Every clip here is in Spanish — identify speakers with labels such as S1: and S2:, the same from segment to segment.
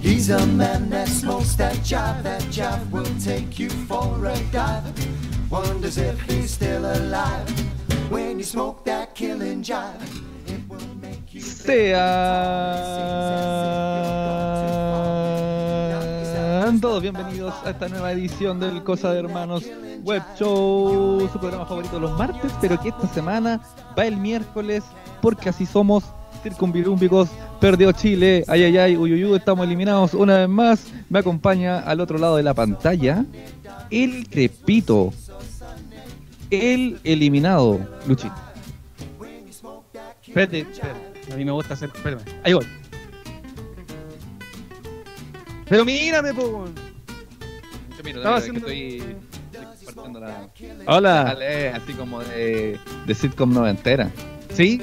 S1: He's a man that smokes that jive, that jive will take you for a dive. Wonders if he's still alive. When you smoke that killing jive, it will make you
S2: Sean todos bienvenidos a esta nueva edición del Cosa de Hermanos Web Show, su programa favorito los martes, pero que esta semana va el miércoles porque así somos. Circunvirúmbicos, perdió Chile, ay ay ay, uy uy estamos eliminados una vez más. Me acompaña al otro lado de la pantalla el Crepito, el eliminado, Luchín.
S3: Espérate, espérate. A mí me gusta hacer. Espérame. Ahí voy. Pero mírame, po. Estaba haciendo-
S2: estoy, estoy compartiendo la,
S3: Hola.
S2: Dale, así como de, de sitcom noventera.
S3: Sí.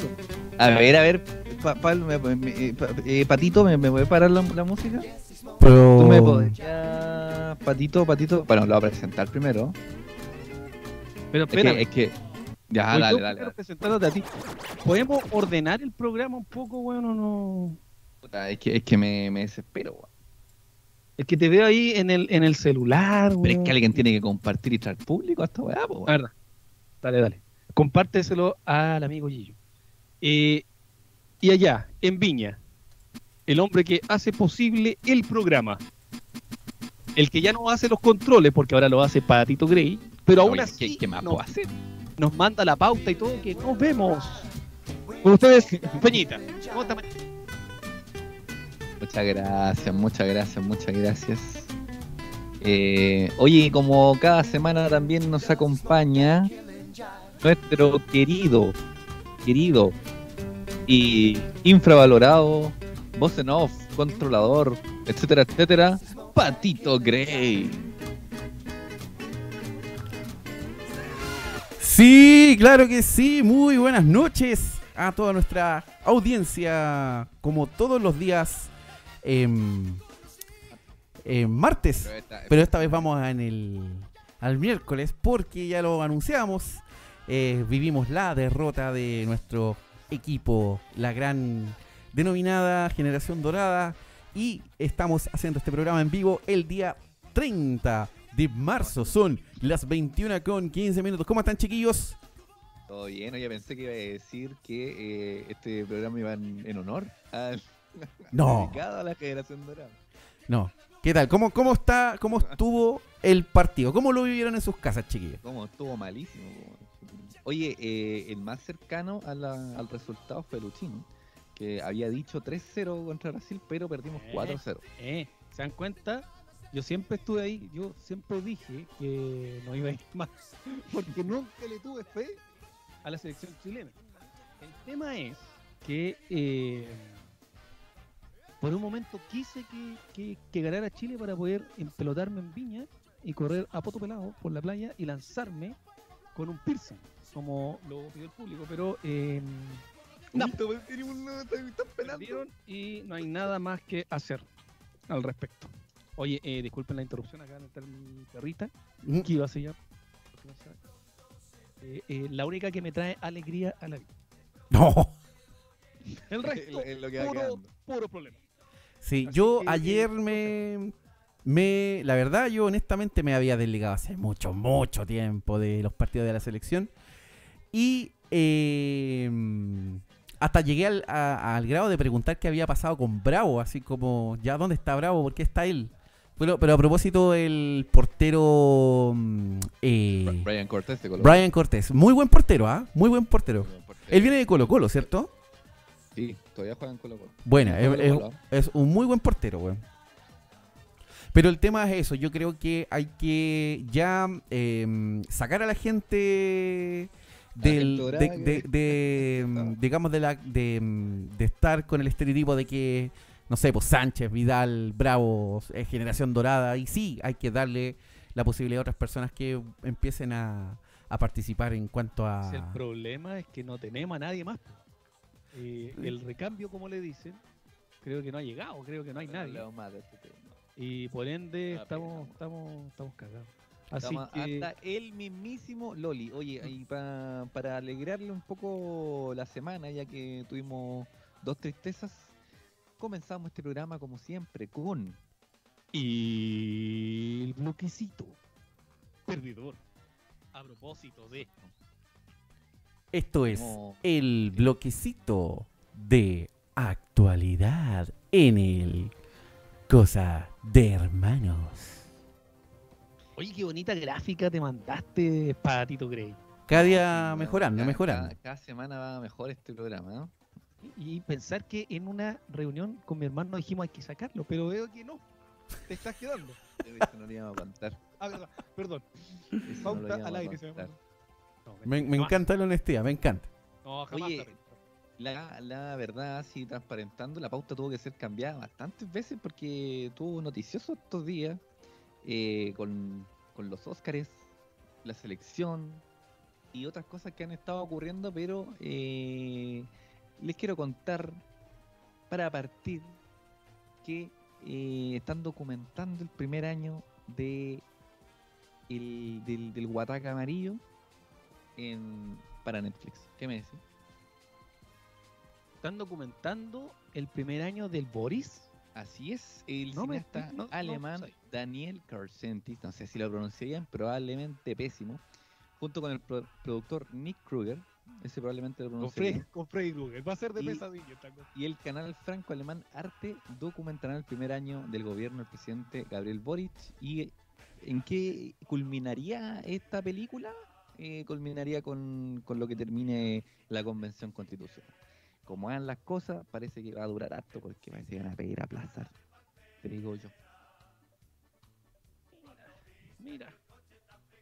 S2: A ver, a ver, pa- pa- me- me- pa- eh, Patito, ¿me, me puede parar la, la música?
S3: Pero.
S2: ¿Tú me podrías, Patito, Patito? Bueno, lo voy a presentar primero.
S3: Pero
S2: Es
S3: espera.
S2: que, es que... Ya, dale,
S3: yo
S2: dale.
S3: primero
S2: dale.
S3: presentándote a ti. ¿Podemos ordenar el programa un poco, weón, o no?
S2: Puta, es que, es que me, me desespero, weón.
S3: Es que te veo ahí en el, en el celular,
S2: Pero es que alguien tiene que compartir y traer público a esta weá, po, weón.
S3: verdad. Dale, dale. Compárteselo al amigo Gillo. Eh, y allá, en Viña, el hombre que hace posible el programa. El que ya no hace los controles, porque ahora lo hace Patito Grey, pero aún así
S2: ¿qué, qué más
S3: no-
S2: puedo hacer?
S3: nos manda la pauta y todo, que nos vemos. Con ustedes, Peñita.
S2: Muchas gracias, muchas gracias, muchas gracias. Eh, oye, como cada semana también nos acompaña nuestro querido, querido y infravalorado, voz en off, controlador, etcétera, etcétera, Patito Grey.
S4: Sí, claro que sí. Muy buenas noches a toda nuestra audiencia. Como todos los días, em, martes. Pero esta vez vamos en el, al miércoles porque ya lo anunciamos. eh, vivimos la derrota de nuestro equipo, la gran denominada Generación Dorada. Y estamos haciendo este programa en vivo el día 30 de marzo. Son las 21 con 15 minutos. ¿Cómo están, chiquillos?
S2: Todo bien, oye, pensé que iba a decir que eh, este programa iba en, en honor al
S4: No,
S2: dedicado a la generación dorada.
S4: no. ¿Qué tal? ¿Cómo, cómo está, cómo estuvo el partido? ¿Cómo lo vivieron en sus casas, chiquillos?
S2: Como estuvo malísimo. Oye, eh, el más cercano a la- al resultado fue Luchín, que había dicho 3-0 contra Brasil, pero perdimos
S3: Eh.
S2: 4-0.
S3: Eh, ¿Se dan cuenta? Yo siempre estuve ahí, yo siempre dije que no iba a ir más, porque nunca le tuve fe a la selección chilena. El tema es que eh, por un momento quise que, que, que ganara Chile para poder empelotarme en Viña y correr a poto pelado por la playa y lanzarme con un piercing, como lo pidió el público, pero eh, no, y no hay nada más que hacer al respecto. Oye, eh, disculpen la interrupción, acá está mi perrita, que iba a sellar. Eh, eh, la única que me trae alegría a la vida.
S4: No.
S3: El resto,
S2: Es lo que
S3: puro, puro problema.
S4: Sí,
S3: Así
S4: yo
S3: que,
S4: ayer me, me. La verdad, yo honestamente me había desligado hace mucho, mucho tiempo de los partidos de la selección. Y. eh, hasta llegué al, a- al grado de preguntar qué había pasado con Bravo, así como, ya, ¿dónde está Bravo? ¿Por qué está él? Pero, pero a propósito, el portero. mm, eh,
S2: Brian Cortés de Colo
S4: Brian Cortés, muy buen portero, ¿ah? Muy buen portero. Él viene de Colo Colo, ¿cierto?
S2: Sí, todavía juegan Colo Colo.
S4: Bueno,
S2: Juega
S4: es, un muy buen portero, weón. Pero el tema es eso, yo creo que hay que ya em, sacar a la gente del,
S2: gente
S4: de,
S2: que-
S4: de- de, em, digamos, de, la, de, em, de estar con el estereotipo de que, no sé, pues Sánchez, Vidal, Bravo, es generación dorada. Y sí, hay que darle la posibilidad a otras personas que empiecen a, a participar en cuanto a...
S3: Si el problema es que no tenemos a nadie más. Eh, el recambio, como le dicen, creo que no ha llegado, creo que no hay nadie.
S2: Más de este tema.
S3: Y por ende
S2: Ah,
S3: estamos, estamos, estamos cagados. Así
S2: Estamos
S3: que
S2: Hasta el mismísimo Loli. Oye, y pa- para alegrarle un poco la semana, ya que tuvimos dos tristezas, comenzamos este programa como siempre con
S3: Y el bloquecito perdedor. A propósito de.
S4: Esto es el bloquecito de actualidad en el Cosa de Hermanos.
S3: Oye, qué bonita gráfica te mandaste, Patito Grey.
S4: Cada día mejorando, mejorando.
S2: Cada, cada semana va mejor este programa, ¿no?
S3: Y pensar que en una reunión con mi hermano dijimos hay que sacarlo, pero veo que no. Te estás quedando.
S2: No lo íbamos a contar.
S3: Ah, verdad, perdón.
S2: No
S3: Pauta al
S2: a
S3: aire. se
S2: contar.
S3: No,
S4: Me, encanta la honestidad, me encanta.
S3: No, jamás.
S2: Oye. La, la verdad, así transparentando, la pauta tuvo que ser cambiada bastantes veces porque tuvo noticioso estos días eh, con, con los Óscares, la selección y otras cosas que han estado ocurriendo, pero eh, les quiero contar para partir que eh, están documentando el primer año de el, del, del Guataca Amarillo en, para Netflix. ¿Qué me decís?
S3: Están documentando el primer año del Boris.
S2: Así es, el
S3: No
S2: cineasta
S3: no-
S2: alemán. Daniel Karsentis, no sé si lo pronuncié bien, probablemente pésimo, junto con el pro- productor Nick Kruger, ese probablemente lo bien,
S3: con Freddy Krueger. Va a ser de
S2: Y-
S3: pesadilla cosa.
S2: y el canal franco-alemán Arte documentarán el primer año del gobierno del presidente Gabriel Boric. ¿Y en qué culminaría esta película? Eh, culminaría con, con lo que termine la convención constitucional. Como hagan las cosas, parece que va a durar harto porque parece que van a pedir aplazar. Te digo yo.
S3: Mira,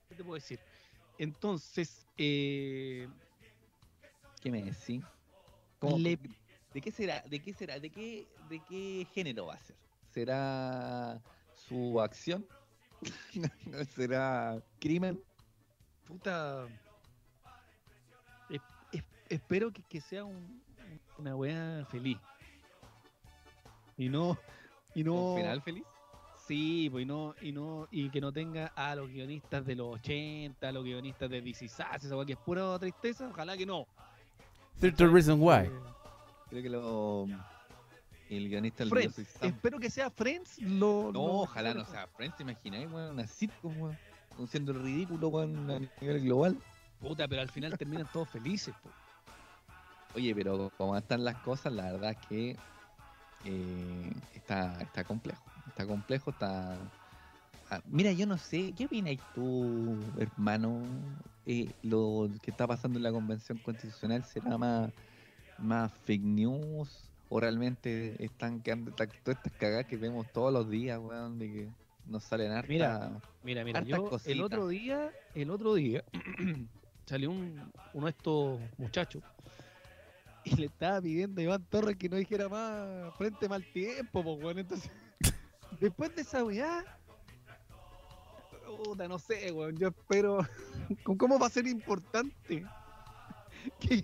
S3: ¿qué te puedo decir? Entonces, eh,
S2: ¿Qué me decís? ¿Cómo-
S3: Le-
S2: ¿De qué será? ¿De qué será? ¿De qué, de qué género va a ser? ¿Será su acción? ¿Será crimen?
S3: Puta. es- es- espero que, que sea un- una weá feliz. Y no. Y no.
S2: ¿Un final feliz?
S3: Sí, pues y no, y no, y que no tenga a los guionistas de los 80, a los guionistas de DC esa weá que es pura tristeza, ojalá que no.
S4: 30 Reason Why.
S3: Eh,
S2: Creo que lo. El guionista del
S3: Friends, espero que sea Friends lo.
S2: No,
S3: lo-
S2: ojalá no sea Friends, ¿te imagináis, weón? Una sitcom, weón. Siendo el ridículo, weón, a nivel global.
S3: Puta, pero al final terminan todos felices, po.
S2: Oye, pero como están las cosas, la verdad es que eh, está, está complejo. Está complejo, está. Ah, mira, yo no sé, ¿qué opinas tú, hermano? Eh, lo que está pasando en la convención constitucional será más, más fake news o realmente están quedando todas estas cagadas que vemos todos los días, weón, de que nos salen harta.
S3: Mira, Mira, mira, yo el otro día, el otro día salió un, uno de estos muchachos y le estaba pidiendo a Iván Torres que no dijera más frente mal tiempo, pues bueno, entonces después de esa weá, puta, no sé, weón, yo espero, ¿con ¿cómo va a ser importante que,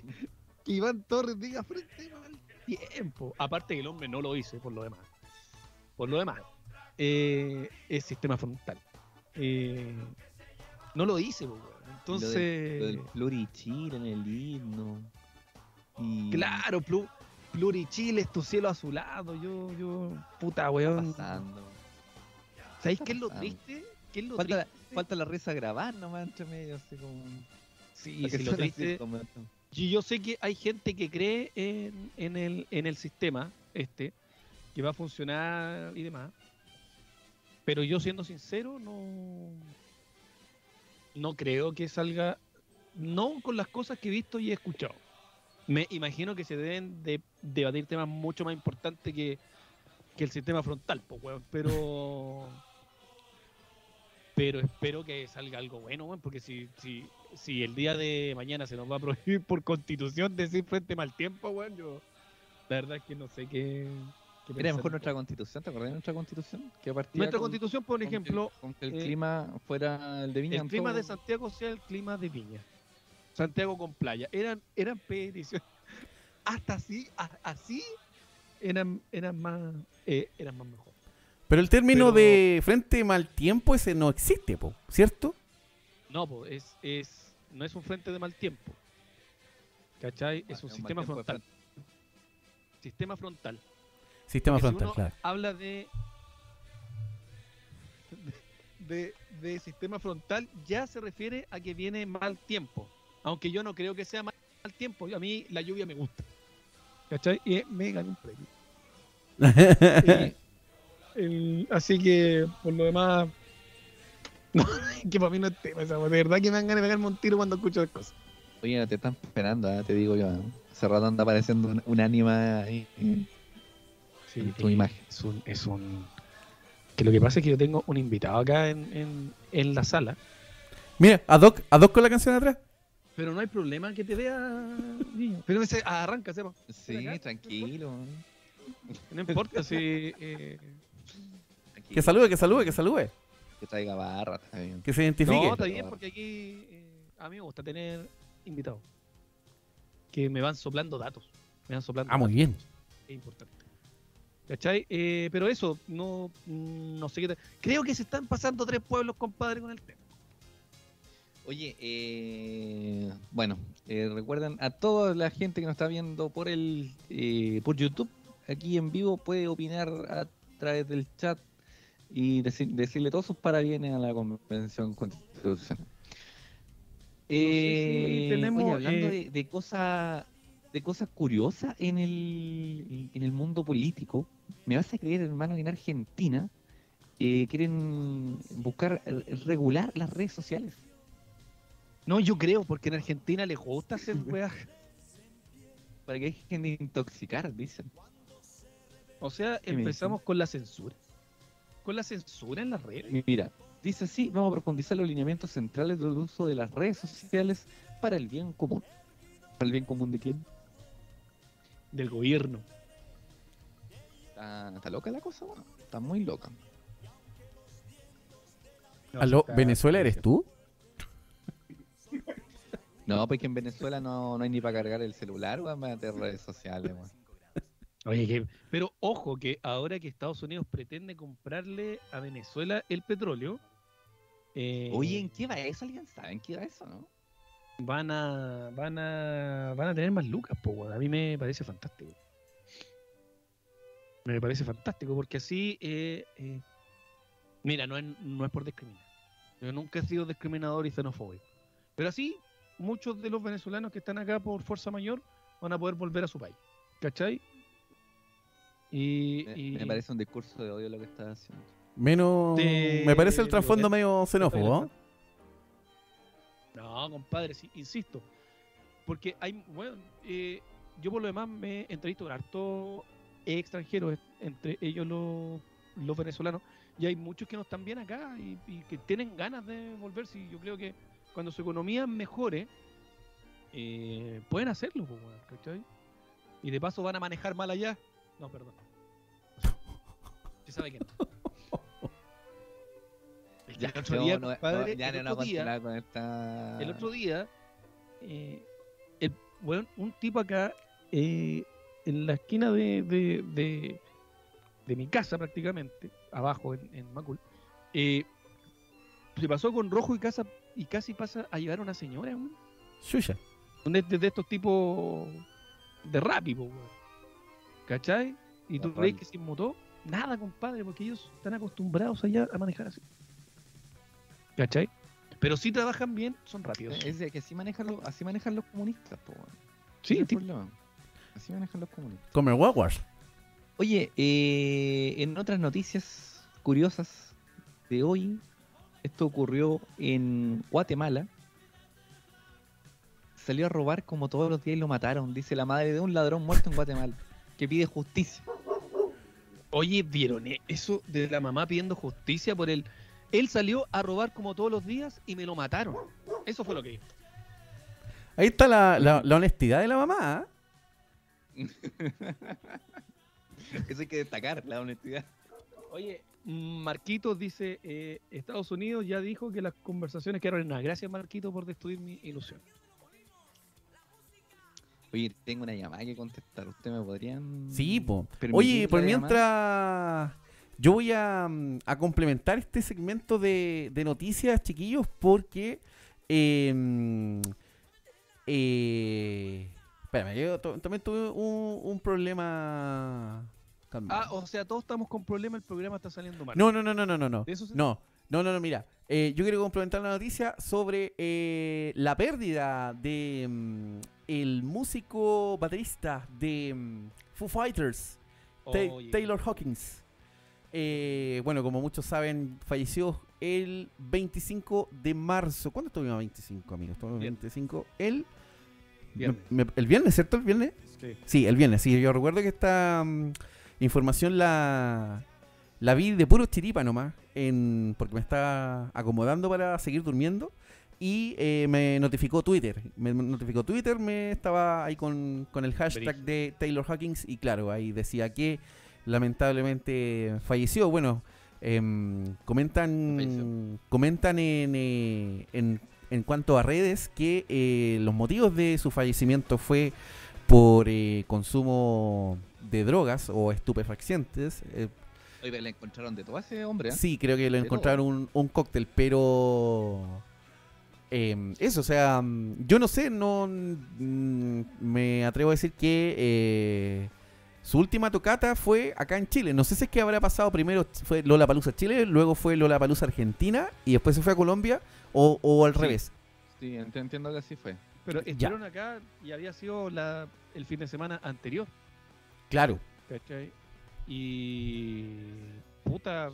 S3: que Iván Torres diga frente mal tiempo? Aparte que el hombre no lo hizo, por lo demás, por lo demás, eh, es sistema frontal. Eh, no lo hice.
S2: Lo
S3: entonces...
S2: Lo del en el himno. Y
S3: Claro, plu, Plurichile es tu cielo azulado. Yo, yo, puta, weón.
S2: pasando.
S3: ¿Sabéis qué es lo triste? ¿Qué es lo
S2: Falta la,
S3: triste?
S2: falta la risa grabar nomás entre medio, así como.
S3: Sí, sí, lo triste. Y yo sé que hay gente que cree en, en el, en el sistema este, que va a funcionar y demás. Pero yo siendo sincero, no, no creo que salga, no con las cosas que he visto y he escuchado. Me imagino que se deben de debatir temas mucho más importantes que, que el sistema frontal, pues, weón. Pero, pero espero que salga algo bueno, weón, porque si, si, si el día de mañana se nos va a prohibir por constitución decir frente mal tiempo, weón, yo la verdad es que no sé qué.
S2: Era mejor nuestra constitución, ¿te acordás de nuestra constitución? Que partía
S3: Nuestra
S2: con-
S3: constitución, por ejemplo,
S2: con que el
S3: eh,
S2: clima fuera el de Viña.
S3: el clima
S2: todo-
S3: de Santiago sea el clima de Viña. Santiago con playa. Eran, eran peticiones. Hasta así, a- así eran, eran más, eh, eran más mejor.
S4: Pero el término
S3: Pero-
S4: de frente mal tiempo ese no existe, po, ¿cierto?
S3: No, po, es, es, no es un frente de mal tiempo. ¿Cachai? Es un
S2: mal
S3: sistema frontal. Sistema frontal.
S4: Sistema
S3: Porque si
S4: frontal,
S3: uno
S4: claro.
S3: habla de, de de sistema frontal, ya se refiere a que viene mal tiempo. Aunque yo no creo que sea mal, mal tiempo. A mí la lluvia me gusta. ¿Cachai? Y me gané un premio. Y, el- así que, por lo demás, no, que para mí no es tema esa wea. De verdad que me dan ganas de pegarme un tiro cuando escucho las cosas.
S2: Oye, te están esperando, ah, te digo yo. ah. Hace rato anda apareciendo un, un anima ahí. En tu imagen.
S3: Es un, es un. Que lo que pasa es que yo tengo un invitado acá en, en, en la sala.
S4: Mira, ad hoc, ad hoc con la canción atrás.
S3: Pero no hay problema que te vea, niño. Pero ese arranca, sepa.
S2: Sí, tranquilo.
S3: No importa si. eh,
S2: tranquilo.
S4: Que salude, que salude, que salude.
S2: Que traiga barra, está bien.
S4: Que se identifique.
S3: No, está bien, porque aquí eh, a mí me gusta tener invitados. Que me van soplando datos. Me van soplando
S4: ah, muy
S3: datos.
S4: bien.
S3: Es importante. ¿Cachai? Eh, pero eso, no, mm, no sé qué. tal. Creo que se están pasando tres pueblos, compadre, con el tema.
S2: Oye, eh, bueno, eh, recuerden a toda la gente que nos está viendo por el eh, por YouTube, aquí en vivo puede opinar a través del chat y deci- decirle todos sus parabienes a la convención constitucional. Eh,
S3: tenemos,
S2: oye, hablando
S3: eh,
S2: de, de cosas de cosas curiosas en el en el mundo político, me vas a creer, hermano, que en Argentina eh, quieren buscar eh, regular las redes sociales.
S3: No, yo creo, porque en Argentina les gusta hacer weas.
S2: Para que dejen de intoxicar, dicen.
S3: O sea,
S2: ¿Qué me
S3: empezamos con la censura. Con la censura en las redes.
S2: Mira, dice así, vamos a profundizar los lineamientos centrales del uso de las redes sociales para el bien común. ¿Para el bien común de quién?
S3: Del gobierno.
S2: ¿Está, está loca la cosa? Bueno, está muy loca.
S3: No,
S4: Aló,
S3: está-
S4: ¿Venezuela eres tú?
S2: No, porque en Venezuela no, no hay ni para cargar el celular, weón, para meter redes sociales, weón.
S3: Oye, que- pero ojo que ahora que Estados Unidos pretende comprarle a Venezuela el petróleo, eh,
S2: Oye, ¿en qué va eso? ¿Alguien sabe en qué va eso, no?
S3: Van a van a van a tener más lucas, po, weón. a mí me parece fantástico. Me parece fantástico porque así, eh, eh, mira, no es, no es por discriminar. Yo nunca he sido discriminador y xenofóbico. Pero así, muchos de los venezolanos que están acá por fuerza mayor van a poder volver a su país. ¿Cachai? Y,
S2: Me,
S3: y-
S2: me parece un discurso de odio lo que estás haciendo.
S4: Menos.
S3: De-
S4: Me parece el trasfondo
S3: de-
S4: medio xenófobo. ¿eh?
S3: No, compadre, sí, insisto. Porque hay, bueno, eh, yo por lo demás me entrevisto con harto extranjeros, entre ellos los, los venezolanos, y hay muchos que no están bien acá y, y que tienen ganas de volverse. Y yo creo que cuando su economía mejore, eh, pueden hacerlo, ¿cachai? Y de paso van a manejar mal allá. No, perdón. Se sabe que no. El otro día,
S2: no,
S3: compadre,
S2: no, ya
S3: el
S2: no, no
S3: otro día-
S2: continuar con esta...
S3: el otro día, eh, el, un tipo acá, eh, en la esquina de, de, de, de mi casa prácticamente, abajo en, en Macul, eh, se pasó con rojo y, casa, y casi pasa a llevar a una señora.
S4: Chucha.
S3: Son de, de estos tipos de rápido. ¿Cachai? Y tú
S2: De
S3: crees que se inmutó. Nada, compadre, porque ellos están acostumbrados allá a manejar así. ¿Cachai? Pero si trabajan bien, son rápidos.
S2: Es de que así manejan los, así manejan los comunistas, po.
S3: Sí,
S2: el problema. Así manejan los comunistas.
S4: Comer guaguas.
S2: Oye, eh, en otras noticias curiosas de hoy, esto ocurrió en Guatemala. Salió a robar como todos los días y lo mataron, dice la madre de un ladrón muerto en Guatemala, que pide justicia.
S3: Oye, ¿vieron eh? eso de la mamá pidiendo justicia por él? Él salió a robar como todos los días y me lo mataron. Eso fue lo que dijo.
S4: Ahí está la, la- la honestidad de la mamá. ¿eh?
S2: Eso hay que destacar, la honestidad.
S3: Oye, Marquitos dice, eh, Estados Unidos ya dijo que las conversaciones quedaron en nada. Gracias, Marquito, por destruir mi ilusión.
S2: Oye, tengo una llamada que contestar. ¿Ustedes me podrían...?
S4: Sí, po.
S2: permitir
S4: Oye, por mientras yo voy a, mm, a complementar este segmento de, de noticias, chiquillos, porque... em, eh, espérame, yo to- también tuve un, un problema...
S3: Ah, o sea, todos estamos con problemas, el programa está saliendo mal.
S4: no, no, no, no, no, no, no.
S3: ¿De eso se-
S4: No, no, no, no, mira. eh, yo quiero complementar la noticia sobre eh, la pérdida de mm, el músico baterista de mm, Foo Fighters, Ta-
S3: Oye,
S4: Taylor Hawkins. Eh, bueno, como muchos saben, falleció el 25 de marzo. ¿Cuándo estuvimos a 25, amigos? Estuvimos a
S3: Viernes.
S4: 25. El
S3: Viernes.
S4: me- me- el viernes, ¿cierto? ¿El viernes?
S3: Sí.
S4: Sí, el viernes. Sí, yo recuerdo que esta mm, información la, la vi de puro chiripa nomás, en, porque me estaba acomodando para seguir durmiendo. Y eh, me notificó Twitter. Me notificó Twitter, me estaba ahí con, con el hashtag de Taylor Hawkins. Y claro, ahí decía que lamentablemente falleció. Bueno, em, comentan,
S2: Falleció.
S4: comentan en, eh, en, en cuanto a redes que eh, los motivos de su fallecimiento fue por eh, consumo de drogas o estupefacientes.
S2: Oye, le encontraron de todo a ese hombre,
S4: sí, creo que le encontraron un, un cóctel, pero... eh, eso, o sea, mm, yo no sé, no mm, me atrevo a decir que eh, su última tocata fue acá en Chile. No sé si es que habrá pasado primero fue Lola Palusa Chile, luego fue Lola Palusa Argentina y después se fue a Colombia o, o al
S2: Sí.
S4: revés.
S2: Sí, ent- entiendo que así fue.
S3: Pero
S4: Ya.
S3: estuvieron acá y había sido la, el fin de semana anterior,
S4: Claro.
S3: ¿cachai? Y puta,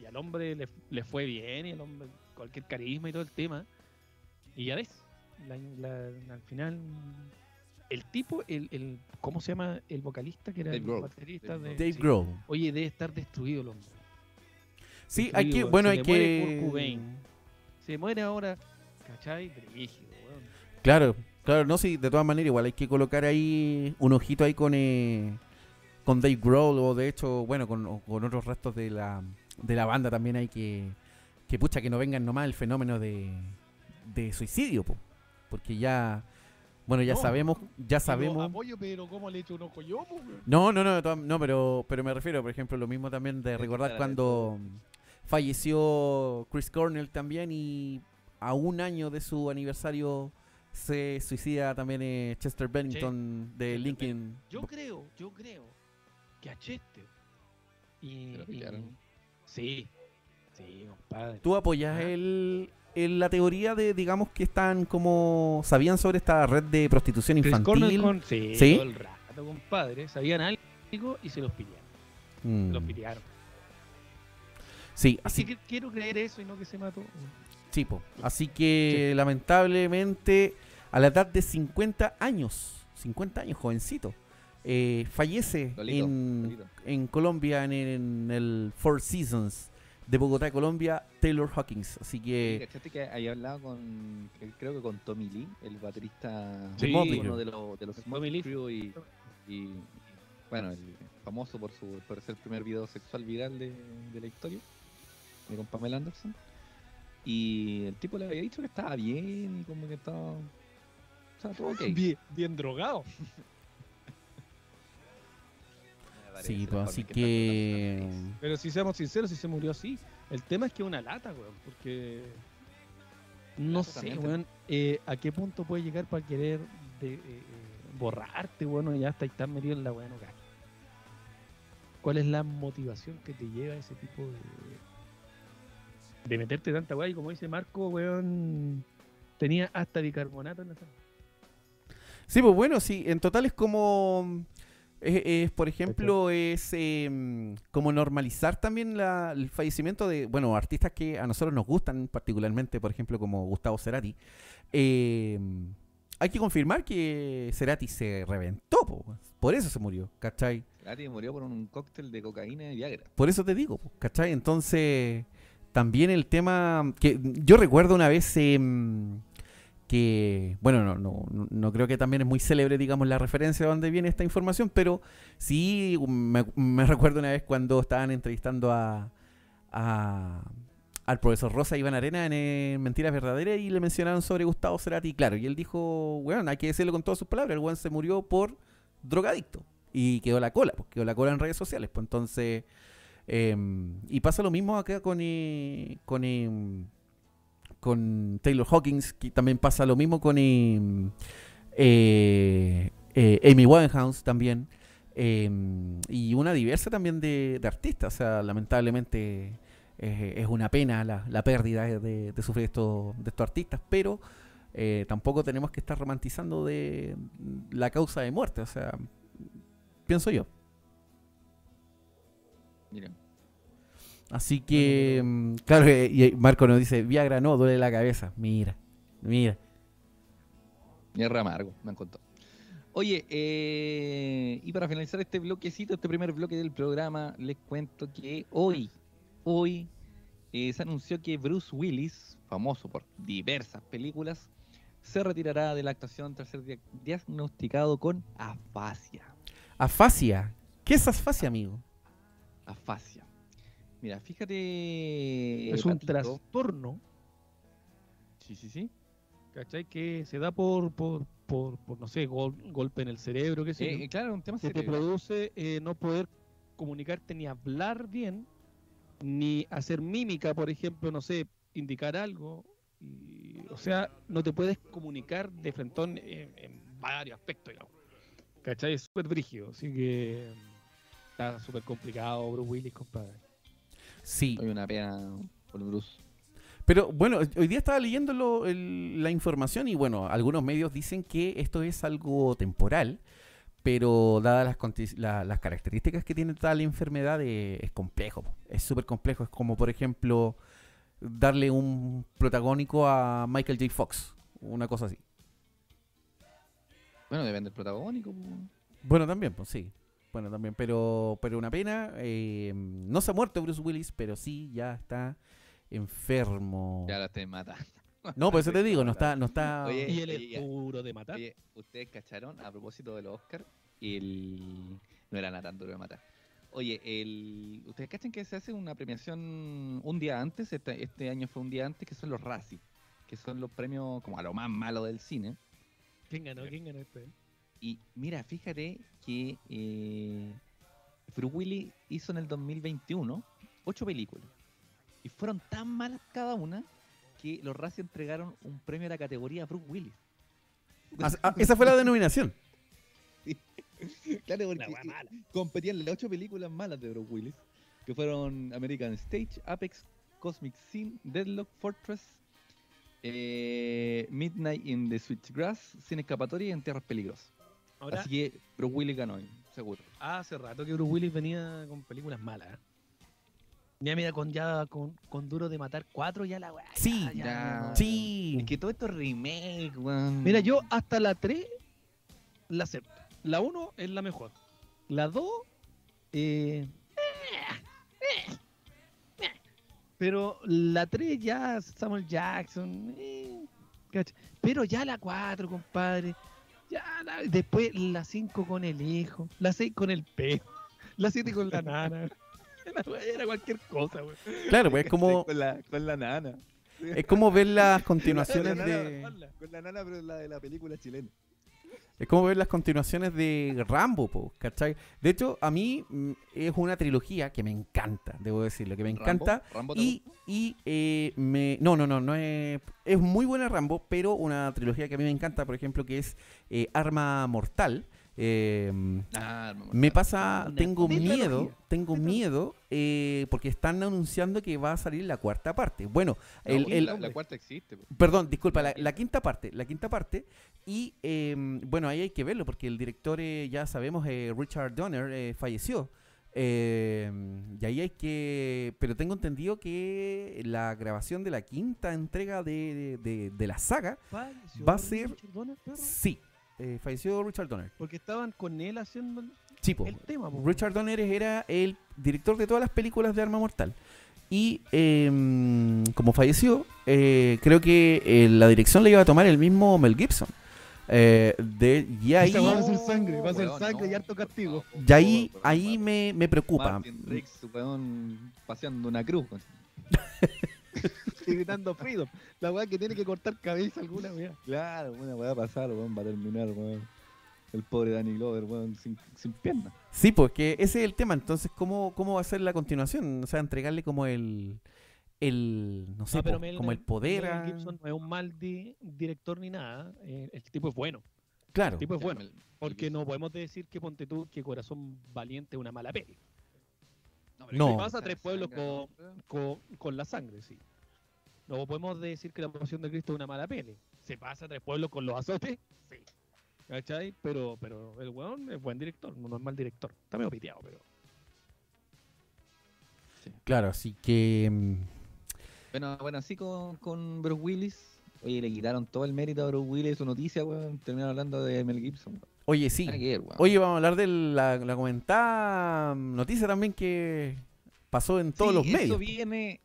S3: y al hombre le, le fue bien, y el hombre, cualquier carisma y todo el tema. Y ya ves, la- la- al final, el tipo, el, el, ¿cómo se llama el vocalista que era
S2: Dave
S3: el
S2: Grohl.
S3: baterista
S2: Dave
S3: de
S2: Grohl.
S4: Dave
S3: sí.
S4: Grohl.
S3: Oye, debe estar destruido el hombre.
S4: Sí, hay que,
S3: Destruido,
S4: bueno,
S3: se
S4: hay que...
S3: Se muere ahora, ¿cachai? Brígido, weón.
S4: Claro, claro, no, sí, de todas maneras, igual hay que colocar ahí un ojito ahí con eh, con Dave Grohl o de hecho, bueno, con, con otros restos de la, de la banda también hay que, que pucha, que no vengan nomás el fenómeno de, de suicidio, po, porque ya, bueno, ya
S3: No,
S4: sabemos, ya sabemos...
S3: apoyo, pero ¿cómo le echo un ojo yo, po, weón?
S4: No, no, no, no, pero, pero me refiero, por ejemplo, lo mismo también de recordar cuando falleció Chris Cornell también y a un año de su aniversario se suicida también eh, Chester Bennington de
S3: Chester
S4: Linkin.
S3: Yo creo, yo creo que a Chester y, y- sí, sí, compadre.
S4: ¿Tú apoyas
S3: Ah.
S4: el, el- la teoría de, digamos, que están como, sabían sobre esta red de prostitución infantil?
S3: Con, sí,
S4: ¿Sí?
S3: todo el rato, compadre. Sabían algo y se los pillaron.
S4: Mm,
S3: Los pillaron.
S4: sí,
S3: Así
S4: así
S3: que quiero creer eso y no que se mató.
S4: Sí, po. Así que lamentablemente a la edad de 50 años, 50 años, jovencito, eh, fallece
S2: Lolito,
S4: en,
S2: Lolito.
S4: en Colombia, en, en el Four Seasons de Bogotá, Colombia, Taylor Hawkins. Así
S2: Sí,
S4: que
S2: ¿Cachaste que había hablado con, que creo que con Tommy Lee, el baterista
S4: Sí,
S2: uno de, los de los
S3: Tommy Lee.
S2: Y, y- y, bueno, el famoso por su por ser el primer video sexual viral de, de la historia, de con Pamela Anderson. Y el tipo le había dicho que estaba bien y como que estaba, o sea, todo ok.
S3: Bien, bien drogado.
S4: Sí, pues, así que.
S3: Pero si seamos sinceros, si se murió así. El tema es que es una lata, weón. Porque. No
S2: Eso
S3: sé, weón. eh, ¿A qué punto puede llegar para querer de, eh, eh, borrarte, weón? Ya hasta estar metido en la weón. no. ¿Cuál es la motivación que te lleva a ese tipo de. de meterte tanta weá? Y como dice Marco, weón. Tenía hasta bicarbonato en la sangre.
S4: Sí, pues bueno, sí, en total es como, es, por ejemplo, es em, como normalizar también la- el fallecimiento de, bueno, artistas que a nosotros nos gustan particularmente, por ejemplo, como Gustavo Cerati. Em, hay que confirmar que Cerati se reventó, po, por eso se murió, ¿cachai?
S2: Cerati murió por un cóctel de cocaína y Viagra.
S4: Por eso te digo, ¿cachai? Entonces, también el tema que yo recuerdo una vez em, que, bueno, no, no, no- creo que también es muy célebre, digamos, la referencia de dónde viene esta información, pero sí me, recuerdo una vez cuando estaban entrevistando a, al profesor Rosa Iván Arena en eh, Mentiras Verdaderas y le mencionaron sobre Gustavo Cerati, claro, y él dijo, bueno, hay que decirlo con todas sus palabras, el se murió por drogadicto y quedó la cola, pues quedó la cola en redes sociales, pues entonces Em, y pasa lo mismo acá con, eh, con, em, con Taylor Hawkins, que también pasa lo mismo con em, eh, eh, Amy Winehouse también. em, y una diversa también de, artistas. O sea, lamentablemente eh, es una pena la, la pérdida de, sufrir estos, de estos artistas, pero tampoco tenemos que estar romantizando de la causa de muerte. O sea, pienso yo.
S2: Mira.
S4: Así que, mm, claro, eh, y Marco nos dice, Viagra no, duele la cabeza. Mira, mira.
S2: Mierda amargo, me han contado. Oye, eh, y para finalizar este bloquecito, este primer bloque del programa, les cuento que hoy, hoy eh, se anunció que Bruce Willis, famoso por diversas películas, se retirará de la actuación tras ser dia- diagnosticado con afasia.
S4: Afasia. ¿Qué es afasia, amigo?
S2: Afasia. Mira, fíjate.
S3: es un
S2: Patito.
S3: trastorno,
S2: Sí, sí, sí.
S3: ¿cachai? Que se da por, por, por, por, no sé, gol- golpe en el cerebro, qué sé yo,
S2: Eh, eh, claro, un tema
S3: que te
S2: cerebral.
S3: produce eh, no poder comunicarte ni hablar bien, ni hacer mímica, por ejemplo, no sé, indicar algo. y, o sea, no te puedes comunicar de frentón en, en varios aspectos, digamos. ¿Cachai? Es súper brígido, así que mm, está súper complicado Bruce Willis, compadre.
S4: Sí.
S2: Hay una pena por Bruce.
S4: Pero bueno, hoy día estaba leyendo lo- el- la información y bueno, algunos medios dicen que esto es algo temporal, pero dadas las, conti- la- las características que tiene tal enfermedad eh, es complejo, es súper complejo. Es como por ejemplo darle un protagónico a Michael J. Fox, una cosa así.
S2: Bueno, depende del protagónico.
S4: Bueno, también, pues sí. Bueno, también, pero, pero una pena. eh, no se ha muerto Bruce Willis, pero sí ya está enfermo.
S2: Ya la estoy matando.
S4: No, por eso te digo, no está, no está.
S2: Oye,
S3: Y él
S2: oye,
S3: es duro de matar.
S2: Oye, ustedes cacharon a propósito de los Oscar, el no era nada tan duro de matar. Oye, el ustedes cachan que se hace una premiación un día antes, este, este año fue un día antes, que son los Razzie, que son los premios como a lo más malo del cine.
S3: ¿Quién ganó? ¿Quién ganó este?
S2: Y mira, fíjate que eh, Bruce Willis hizo en el 2021 ocho películas. Y fueron tan malas cada una que los Razzie entregaron un premio a la categoría Bruce Willis.
S4: Ah, esa fue la denominación.
S2: Claro,
S3: La
S2: porque competían las ocho películas malas de Bruce Willis, que fueron American Stage, Apex, Cosmic Sin, Deadlock, Fortress, eh, Midnight in the Switchgrass, Sin Escapatoria y En Tierras Peligrosas.
S3: Ahora,
S2: Así que Bruce Willis ganó, seguro.
S3: hace rato que Bruce Willis venía con películas malas. ¿eh? Ya mira, con ya con, con Duro de Matar 4 ya la weá.
S4: Sí,
S3: ya
S2: ya.
S4: Sí.
S2: Es que todo esto es remake, weón.
S3: Mira, yo hasta la 3 la acepto. La 1 es la mejor. La 2, eh, pero la 3 ya Samuel Jackson. eh, pero ya la 4, compadre. Ya la- después la 5 con el hijo. La 6 con el perro. La 7 con la nana. Era, cualquier cosa, güey.
S4: Claro, pues es como,
S2: Con la, con la nana.
S4: es como ver las continuaciones
S2: Con la
S4: de.
S2: nana, Con la nana, pero la de la película chilena.
S4: Es como ver las continuaciones de Rambo, po, ¿cachai? De hecho, a mí mm, es una trilogía que me encanta, debo decirlo, que me encanta.
S2: Rambo, ¿te
S4: Y, y eh, me. No, no, no, no es. Es muy buena Rambo, pero una trilogía que a mí me encanta, por ejemplo, que es eh, Arma Mortal. Eh,
S2: Ah,
S4: me pasa, tengo miedo, tengo miedo, eh, porque están anunciando que va a salir la cuarta parte. Bueno,
S2: No,
S4: el, el-
S2: la, la cuarta existe.
S4: Perdón, disculpa, la, la quinta parte, la quinta parte. Y eh, bueno, ahí hay que verlo porque el director, eh, ya sabemos, eh, Richard Donner, falleció. Eh, y ahí hay que... Pero tengo entendido que la grabación de la quinta entrega de, de- de- de la saga, Va a ser-
S3: Donner,
S4: sí, eh, falleció Richard Donner.
S3: Porque estaban con él haciendo el- tema. po.
S4: Richard Donner era el director de todas las películas de Arma Mortal. Y eh, como falleció, eh, creo que eh, la dirección la iba a tomar el mismo Mel Gibson. Eh, de, y ahí,
S3: va a ser sangre, va a ser sangre y harto castigo.
S4: y ahí, me, me preocupa.
S2: Martin Riggs, paseando una cruz.
S3: Y gritando Freedom. La weá que tiene que cortar cabeza alguna weá.
S2: Claro, una weá a pasar, weón, va a terminar, weón. el pobre Danny Glover, weón, sin, sin piernas.
S4: Sí, pues que ese es el tema. Entonces, ¿cómo, cómo va a ser la continuación? O sea, entregarle como el. el no sé,
S3: No, pero
S4: po,
S3: Mel-
S4: como el poder a.
S3: Gibson no es un mal di- director ni nada. eh, el tipo es bueno.
S4: Claro.
S3: El tipo es bueno. Porque no podemos decir que Ponte tú, que Corazón Valiente es una mala peli.
S4: No.
S2: ¿qué
S3: Pasa tres pueblos con-
S2: ¿no?
S3: Con, con la sangre, sí. No podemos decir que La Pasión de Cristo es una mala peli. Se pasa Tres Pueblos con los azotes, sí. ¿Cachai? Pero, pero el weón es buen director, no es mal director. Está medio piteado, pero.
S4: Claro, así que. mm,
S2: Bueno, bueno, así con, con Bruce Willis. Oye, le quitaron todo el mérito a Bruce Willis, su noticia, weón. Terminaron hablando de Mel Gibson. weón.
S4: Oye, sí.
S2: Ver, weón.
S4: Oye, vamos a hablar de la, la comentada noticia también que pasó en todos
S2: Sí,
S4: los medios.
S2: viene.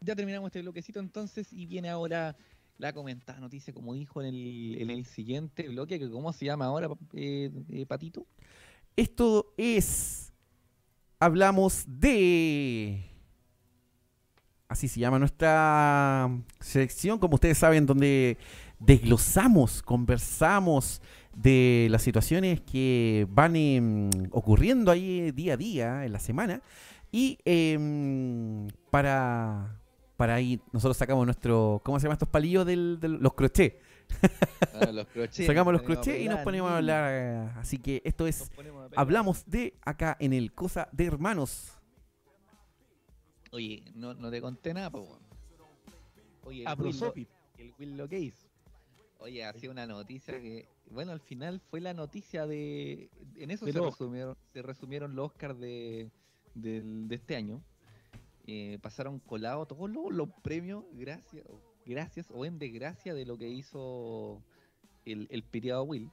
S2: Ya terminamos este bloquecito entonces y viene ahora la comentada noticia, como dijo en el, en el siguiente bloque, que ¿cómo se llama ahora, eh, eh, Patito?
S4: Esto es. Hablamos de. Así se llama nuestra sección, como ustedes saben, donde desglosamos, conversamos de las situaciones que van em, ocurriendo ahí día a día en la semana. Y em, para, para ahí nosotros sacamos nuestro, ¿cómo se llama estos palillos del, del- los crochet?
S2: Ah, los crochets.
S4: Sacamos los crochet y nos ponemos a hablar. Así que esto es. Hablamos de acá en el Cosa de Hermanos.
S2: Oye, no, no te conté nada, po. Oye, el Will, Lo-
S3: prosopit.
S2: el Will Lo Case. Oye, ha sido una noticia que, bueno, al final fue la noticia de, en eso se resumieron, se resumieron los Oscars de, de este año. Eh, pasaron colados todos los, los premios gracias, gracias o en desgracia de lo que hizo el, el piteado Will.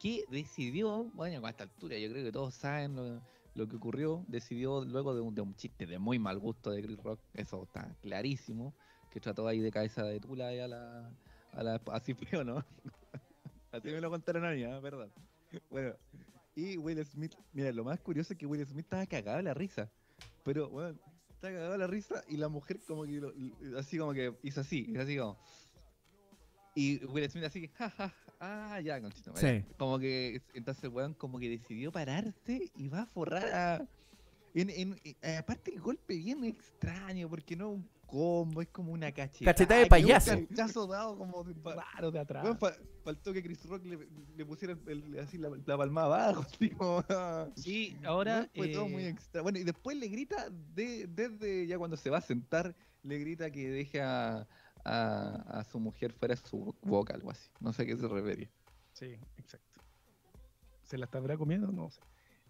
S2: Que decidió, bueno, a esta altura yo creo que todos saben lo, lo que ocurrió, decidió luego de un, de un chiste de muy mal gusto de Chris Rock, eso está clarísimo, que trató ahí de cabeza de tula a la, a la así fue o no. así me lo contaron a mí, ¿ah? ¿verdad? Bueno, y Will Smith, mira, lo más curioso es que Will Smith estaba cagado de la risa, pero bueno, estaba cagado de la risa y la mujer como que lo- así como que hizo así, hizo así como y Will Smith así que, jaja, ah, ya, conchito.
S4: Sí.
S2: Como que, entonces weón como que decidió pararse y va a forrar a... En, en- aparte el golpe bien extraño, porque no un combo, es como una cachetada.
S4: Cachetada de payaso.
S2: Un cachazo dado como de
S3: Raro de atrás.
S2: Faltó que Chris Rock le, le pusiera el- así la, la palmada abajo, así como... ah.
S3: Sí, ahora.
S2: Fue todo
S3: eh,
S2: muy extra. Bueno, y después le grita, de- desde ya cuando se va a sentar, le grita que deje a, a, a su mujer fuera de su boca, algo así. No sé a qué se refería.
S3: Sí, exacto. ¿Se la estará comiendo? No sé.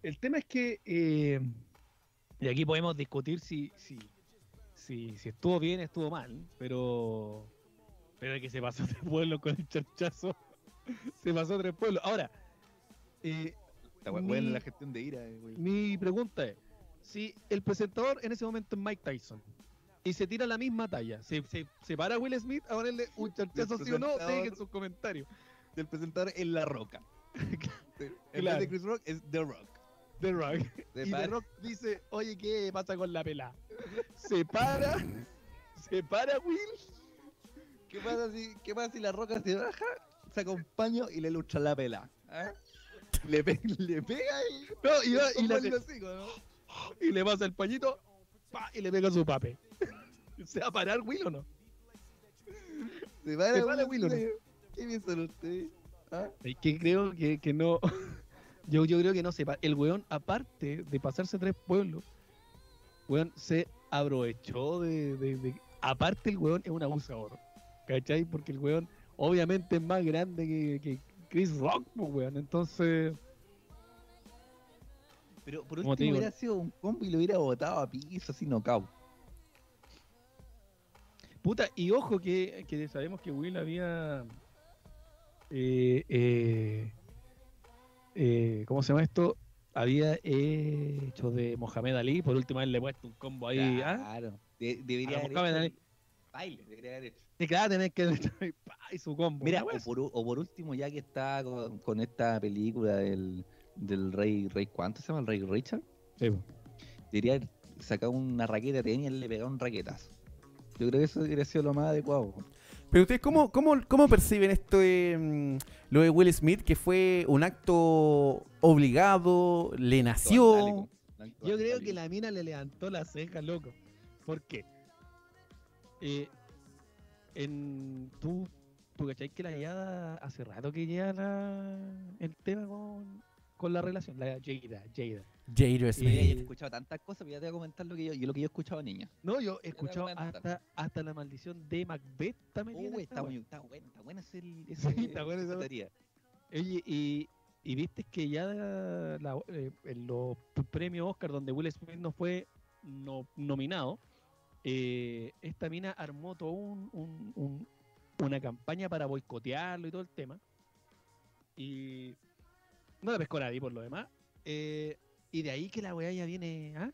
S3: El tema es que. eh, y aquí podemos discutir si, si, si, si estuvo bien, estuvo mal, pero. Pero de que se pasó tres pueblos con el charchazo. se pasó tres pueblos. Ahora, eh,
S2: Está
S3: Mi-
S2: buena la gestión de ira, eh, güey.
S3: mi pregunta es: si el presentador en ese momento es Mike Tyson y se tira la misma talla, ¿se, se, se para Will Smith a ponerle un charchazo sí o no? Dejen sus comentarios.
S2: Del presentador en La Roca. en
S3: Claro.
S2: vez de Chris Rock, es The Rock.
S3: The Rock. Y
S2: para-
S3: The Rock dice, oye, ¿qué pasa con la pela? Se para, se para Will.
S2: ¿Qué pasa si, qué pasa si La Roca se baja, saca un paño y le lucha la pela? ¿Ah? Le, pe- le pega y...
S3: No, y, va- y le,
S2: ¿no?
S3: y le pasa el pañito pa, y le pega su pape. ¿Se va a parar Will o no?
S2: Se para,
S3: Se para
S2: Will
S3: Will, ¿o no?
S2: ¿Qué piensan ustedes? ¿Ah?
S3: Es que creo que, que no. Yo, yo creo que no sepa. El weón, aparte de pasarse tres pueblos, weón se aprovechó de, de- de- Aparte, el weón es un abusador. ¿Cachai? Porque el weón, obviamente, es más grande que, que Chris Rock, pues, weón. Entonces.
S2: Pero por último
S3: digo-
S2: hubiera sido un combo y lo hubiera botado a piso así knockout.
S3: Puta, y ojo que, que sabemos que Will había. eh, eh, eh, ¿Cómo se llama esto? Había hecho de Mohamed Ali. Por última vez le he puesto un combo ahí. ¿ah?
S2: Claro. De- debería haber
S3: Mohamed
S2: hecho
S3: Ali.
S2: baile, debería haber hecho.
S3: Y claro, tenés que y su combo.
S2: Mira, o por, u- o por último, ya que está con, con esta película del, del rey, rey, ¿cuánto se llama? El rey Richard.
S3: Sí.
S2: Debería haber sacado una raqueta de tenis y le pegado un raquetazo. Yo creo que eso debería sido lo más adecuado.
S4: Pero ustedes, ¿cómo, cómo, cómo perciben esto de mm, lo de Will Smith, que fue un acto obligado, le nació?
S3: Yo creo que la mina le levantó la ceja, loco. ¿Por qué? Eh, en tú, tú cachai que la Yada hace rato que ya la, el tema con, con la relación, la Jada, Jada.
S2: He
S4: Smith.
S2: escuchado tantas cosas, pero ya te voy a comentar lo que yo, yo- lo que yo he escuchado niña.
S3: No, yo he escuchado hasta, hasta la maldición de Macbeth también.
S2: Está, muy, está buena, está buena ese, ese,
S3: Sí, está buena esa
S2: teoría.
S3: Oye, y, y viste que ya la- eh, en los premios Oscar donde Will Smith no fue no- nominado, eh, esta mina armó todo un, un- un- una campaña para boicotearlo y todo el tema. Y no la pescó nadie por lo demás. Eh, y de ahí que la weá ya viene. ¿ah?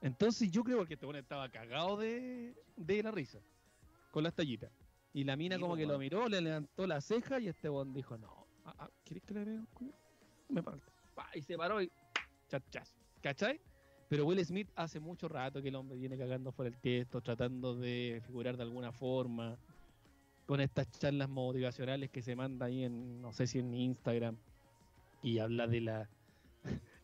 S3: Entonces yo creo que este weón estaba cagado de, de la risa con las tallitas. Y la mina
S2: Sí,
S3: como que lo miró, le levantó la ceja y este weón dijo, no, ah, ah, ¿quieres que le vea? Me falta. Pa, Y se paró y chachazo. ¿Cachai? Pero Will Smith hace mucho rato que el hombre viene cagando fuera el texto, tratando de figurar de alguna forma, con estas charlas motivacionales que se manda ahí en, no sé si en Instagram, y habla de la...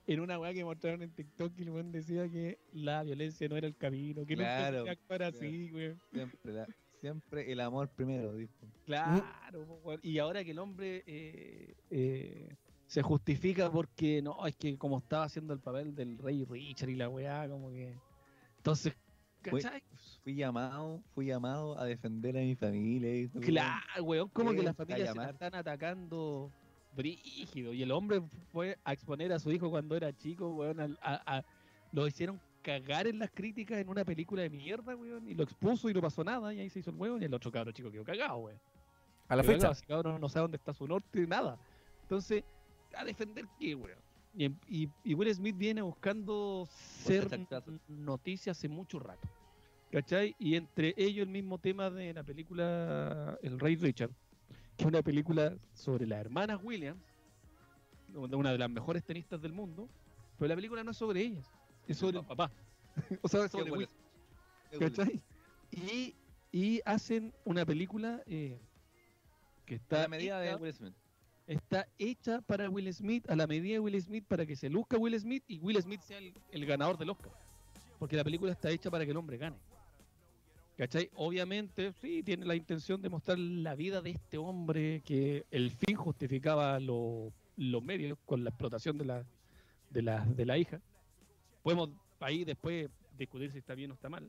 S3: En una weá que mostraron en TikTok, el weón decía que la violencia no era el camino, que
S2: Claro,
S3: no se actuar así, weón.
S2: Siempre, la- siempre el amor primero, dijo.
S3: Claro, weón. y ahora que el hombre eh, eh, se justifica porque no, es que como estaba haciendo el papel del rey Richard y la weá, como que. Entonces, ¿cachai?
S2: Fui llamado, fui llamado a defender a mi familia. y todo,
S3: Claro, weón, como que
S2: Ven
S3: la
S2: a
S3: familia se la
S2: llamar.
S3: están atacando brígido. Y el hombre fue a exponer a su hijo cuando era chico, weón, a- a- lo hicieron cagar en las críticas en una película de mierda, weón, y lo expuso y no pasó nada, y ahí se hizo el weón, y el otro cabro chico quedó cagado, weón.
S4: A la fecha.
S3: cabrón no sabe dónde está su norte, nada. Entonces, ¿a defender qué, weón? Y, y- y Will Smith viene buscando ser noticia hace mucho rato. ¿Cachai? Y entre ellos el mismo tema de la película El Rey Richard, que es una película sobre las hermanas Williams, una de las mejores tenistas del mundo, pero la película no es sobre ellas, es sobre el papá. o sea, es sobre. Will. ¿Cachai? Y, y hacen una película eh, que
S2: A
S3: está
S2: la medida de Will Smith.
S3: está hecha para Will Smith, a la medida de Will Smith, para que se luzca Will Smith y Will Smith sea el, el ganador del Oscar. Porque la película está hecha para que el hombre gane. ¿Cachai? Obviamente, sí, tiene la intención de mostrar la vida de este hombre que el fin justificaba lo- los medios con la explotación de la, de la, de la hija. Podemos ahí después discutir si está bien o está mal,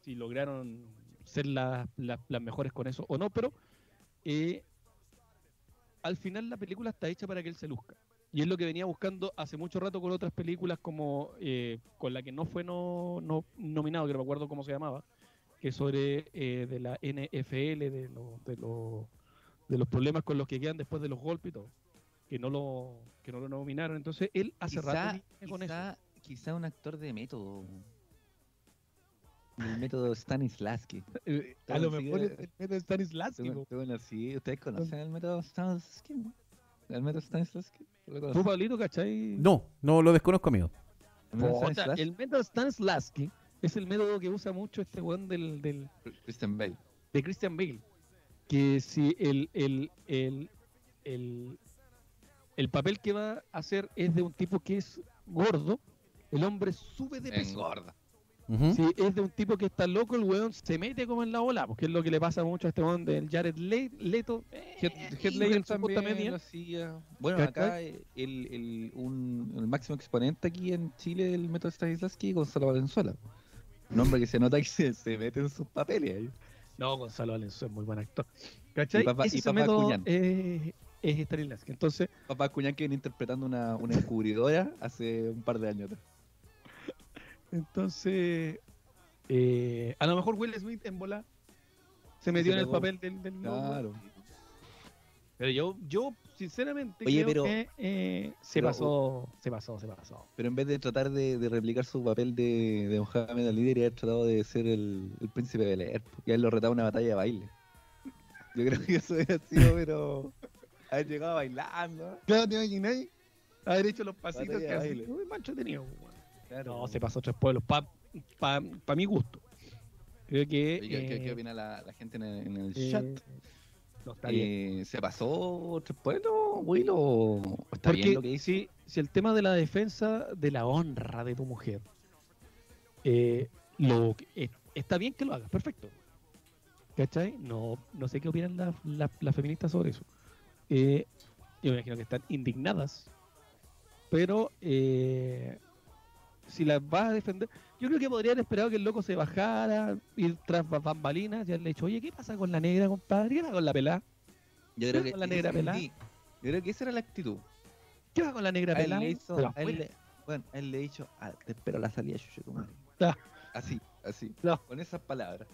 S3: si lograron ser la- las mejores con eso o no, pero eh, al final la película está hecha para que él se luzca. Y es lo que venía buscando hace mucho rato con otras películas como eh, con la que no fue no, no nominado, que no me acuerdo cómo se llamaba, que sobre eh, de la NFL, de, lo- de, lo- de los problemas con los que quedan después de los golpes y todo, que no lo, que no lo nominaron. Entonces él hace
S2: Quizá,
S3: rato con eso.
S2: quizá, un actor de método. El método Stanislavski.
S3: Eh, a lo mejor
S2: eh,
S3: es el método Stanislavski.
S2: Bueno, sí, ¿ustedes conocen el método Stanislavski? ¿El método Stanislavski? ¿Lo
S3: ¿Tú? Pablito, cachai?
S4: No, no lo desconozco, amigo.
S2: ¿El método
S3: Puta,
S2: Stanislavski?
S3: Es el método que usa mucho este weón del, del,
S2: Christian Bale.
S3: de Christian Bale. Que si el, el, el, el, el papel que va a hacer es de un tipo que es gordo, el hombre sube de peso.
S2: Engorda.
S4: Ujú.
S3: Si es de un tipo que está loco, el weón se mete como en la ola, porque es lo que le pasa mucho a este weón del Jared Le- Leto. En su justa
S2: también
S3: media.
S2: lo hacía. Bueno, acá el, el, un, el máximo exponente aquí en Chile del método Stanislavski, Gonzalo Valenzuela. Un hombre que se nota que se, se mete en sus papeles. ahí.
S3: No, Gonzalo Valenzuela es muy buen actor. ¿Cachai?
S2: Y Papa-
S3: Ese
S2: y
S3: método
S2: Cuñán.
S3: eh, es Stanislavski. Entonces,
S2: Papá Cuñán que viene interpretando una, una descubridora hace un par de años. atrás.
S3: entonces eh, a lo mejor Will Smith en bola se metió en el papel del.
S2: Claro.
S3: Pero yo, yo sinceramente
S2: Oye,
S3: creo
S2: pero-
S3: que eh, se
S2: pero-
S3: pasó, se pasó, se pasó.
S2: Pero en vez de tratar de, de replicar su papel de, de Mohamed Ali, debería haber tratado de ser el, el príncipe de Bel. Y haberlo retado a una batalla de baile. Yo creo que eso hubiera sido, pero. Haber llegado bailando.
S3: Claro, te imaginas haber hecho los pasitos
S2: Batalla
S3: que
S2: de
S3: hace.
S2: baile.
S3: Uy, macho tenido. weón.
S2: Claro.
S3: No, se pasó tres pueblos, pa, pa, pa mi gusto. Creo que.
S2: Oye, ¿Qué, qué- qué
S3: eh,
S2: opina la, la gente en el, en el
S3: eh,
S2: chat?
S3: No está bien.
S2: Eh, ¿Se pasó tres pueblos, Will? ¿O o está bien lo que hizo?
S3: si, si el tema de la defensa de la honra de tu mujer, eh, lo, eh, está bien que lo hagas, perfecto. ¿Cachai? No, no sé qué opinan las las feministas sobre eso. Yo me imagino que están indignadas, pero si las vas a defender, yo creo que podrían esperar que el loco se bajara, ir tras ba- bambalinas y haberle dicho, oye, ¿qué pasa con la negra, compadre? ¿Qué pasa con la pelada?
S2: Yo creo que
S3: con la negra pelada.
S2: sí, Yo creo que esa era la actitud.
S3: ¿Qué pasa con la negra pelada?
S2: bueno, a él le he dicho, ah, te espero la salida, chucho, tu madre.
S3: Ah.
S2: Así, así.
S3: No.
S2: Con esas palabras.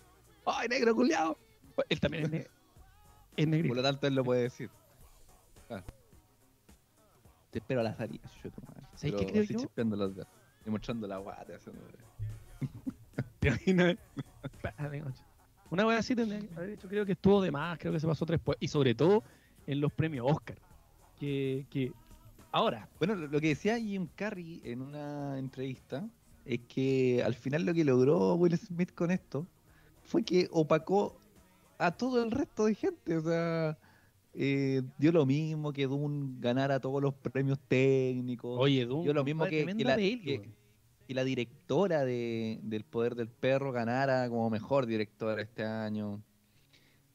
S3: ¡Ay, negro culiao! Él también es, ne- es
S2: Por
S3: negrito.
S2: lo tanto, él lo puede decir. Ah. Te espero a la salida, chucho, tu madre.
S3: ¿Sabes qué creo
S2: así
S3: yo?
S2: chispeando los dedos. Y mostrando la guata. haciendo-
S3: ¿Te imaginas? Una vez así tendría que haber dicho, creo que estuvo de más, creo que se pasó tres pues Y sobre todo en los premios Oscar. Que, que ahora,
S2: Bueno, lo que decía Jim Carrey en una entrevista es que al final lo que logró Will Smith con esto fue que opacó a todo el resto de gente. O sea, eh, dio lo mismo que Dune ganara todos los premios técnicos.
S3: oye, Doom,
S2: dio lo mismo que, la,
S3: peli,
S2: que-
S3: weón.
S2: que la directora de, del Poder del Perro ganara como mejor directora este año.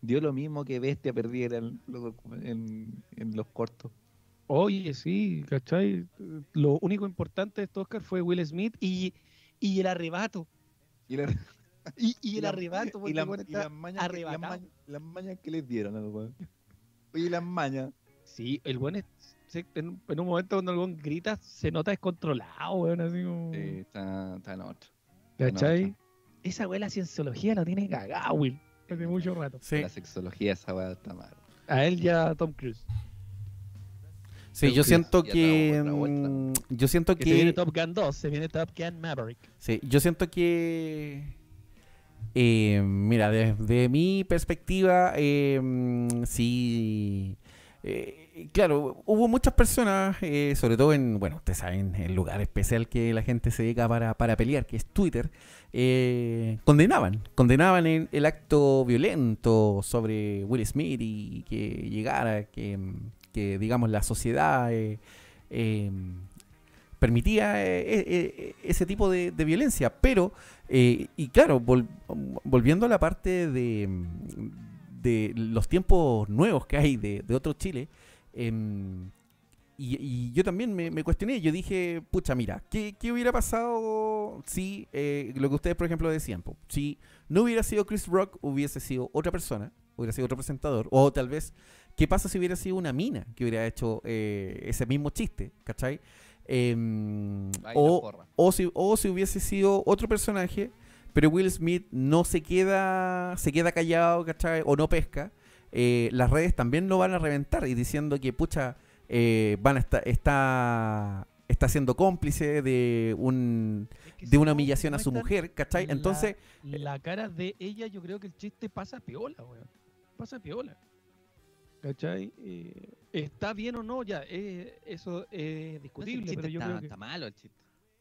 S2: Dio lo mismo que Bestia perdiera en, los en- en los cortos.
S3: Oye, sí, ¿cachai? Lo único importante de este Oscar fue Will Smith y, y el arrebato.
S2: Y la-
S3: Y, y el arrebato,
S2: y, la- las mañas que, las mañas- las mañas que les dieron al weón. Oye, las mañas.
S3: Sí, el buen es, en, en un momento cuando el buen grita se nota descontrolado, weón, así como...
S2: Sí, está, está en otro.
S3: ¿Cachai? Esa weá la cienciología lo tiene cagado, Will. Hace mucho rato.
S4: Sí,
S2: La sexología esa weá está mal.
S3: A él ya Tom Cruise.
S4: sí yo siento que. Yo siento
S3: Que se viene
S4: que.
S3: Top Gun 2, se viene Top Gun Maverick.
S4: Sí, yo siento que. Eh, mira, desde mi perspectiva, eh, sí. eh, claro, hubo muchas personas, eh, sobre todo en, bueno, ustedes saben, el lugar especial que la gente se dedica para, para pelear, que es Twitter, condenaban, condenaban el, acto violento sobre Will Smith y que llegara, que, que digamos, la sociedad permitía eh, eh, eh, ese tipo de, violencia. Pero, eh, y claro, vol- volviendo a la parte de, de los tiempos nuevos que hay de, de otro Chile, em, y, y yo también me, cuestioné, yo dije, pucha, mira, ¿qué, qué hubiera pasado si, eh, lo que ustedes por ejemplo decían, si no hubiera sido Chris Rock, hubiese sido otra persona, hubiera sido otro presentador, o tal vez, ¿qué pasa si hubiera sido una mina que hubiera hecho eh, ese mismo chiste, ¿cachai? Em, o, o si, o si hubiese sido otro personaje, pero Will Smith no se queda, se queda callado, ¿cachai? O no pesca, eh, las redes también lo van a reventar y diciendo que, pucha, eh, van a estar, está, está siendo cómplice de un de una humillación a su mujer, ¿cachai?
S3: la-
S4: Entonces,
S3: La cara de ella, yo creo que el chiste pasa piola, weón. Pasa piola. ¿Cachai? Eh, ¿Está bien o no? Ya, eh, eso es
S2: No, si el
S3: discutible,
S2: chiste
S3: pero yo
S2: está,
S3: creo que.
S2: está malo el chiste.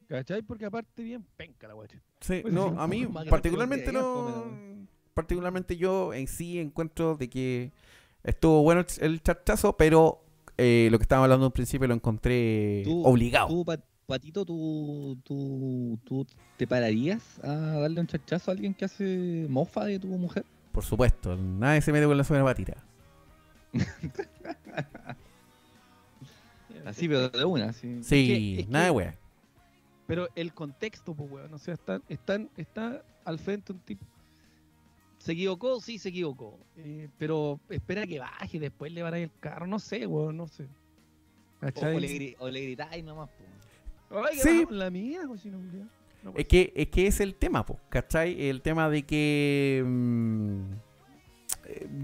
S3: ¿Cachai? Porque aparte bien, penca la weá.
S4: sí,
S3: Pues
S4: no,
S3: sí,
S4: a mí particularmente no, particularmente yo en sí encuentro de que estuvo bueno el, el charchazo, pero eh, lo que estábamos hablando en un principio lo encontré
S2: Tú-
S4: obligado.
S2: Tú, Pa- Patito, ¿tú, tú, tú te pararías a darle un chachazo a alguien que hace mofa de tu mujer?
S4: Por supuesto, nadie se mete con la suena patita.
S2: Así, pero de una, así.
S4: Sí,
S3: que- es
S4: nada de
S3: que-
S4: wea.
S3: Pero el contexto, pues, weón. O sea, están, están, está al frente un tipo. ¿Se equivocó? Sí, se equivocó. Eh, pero espera que baje, después le van a ir el carro. No sé, weón, no sé.
S2: O,
S3: ¿Cachai?
S2: o le, o le gritáis nomás.
S3: Ay, que
S4: Sí.
S3: la mía, cochino,
S4: Es
S3: pues.
S4: que, es que es el tema, po, ¿cachai? El tema de que. mm,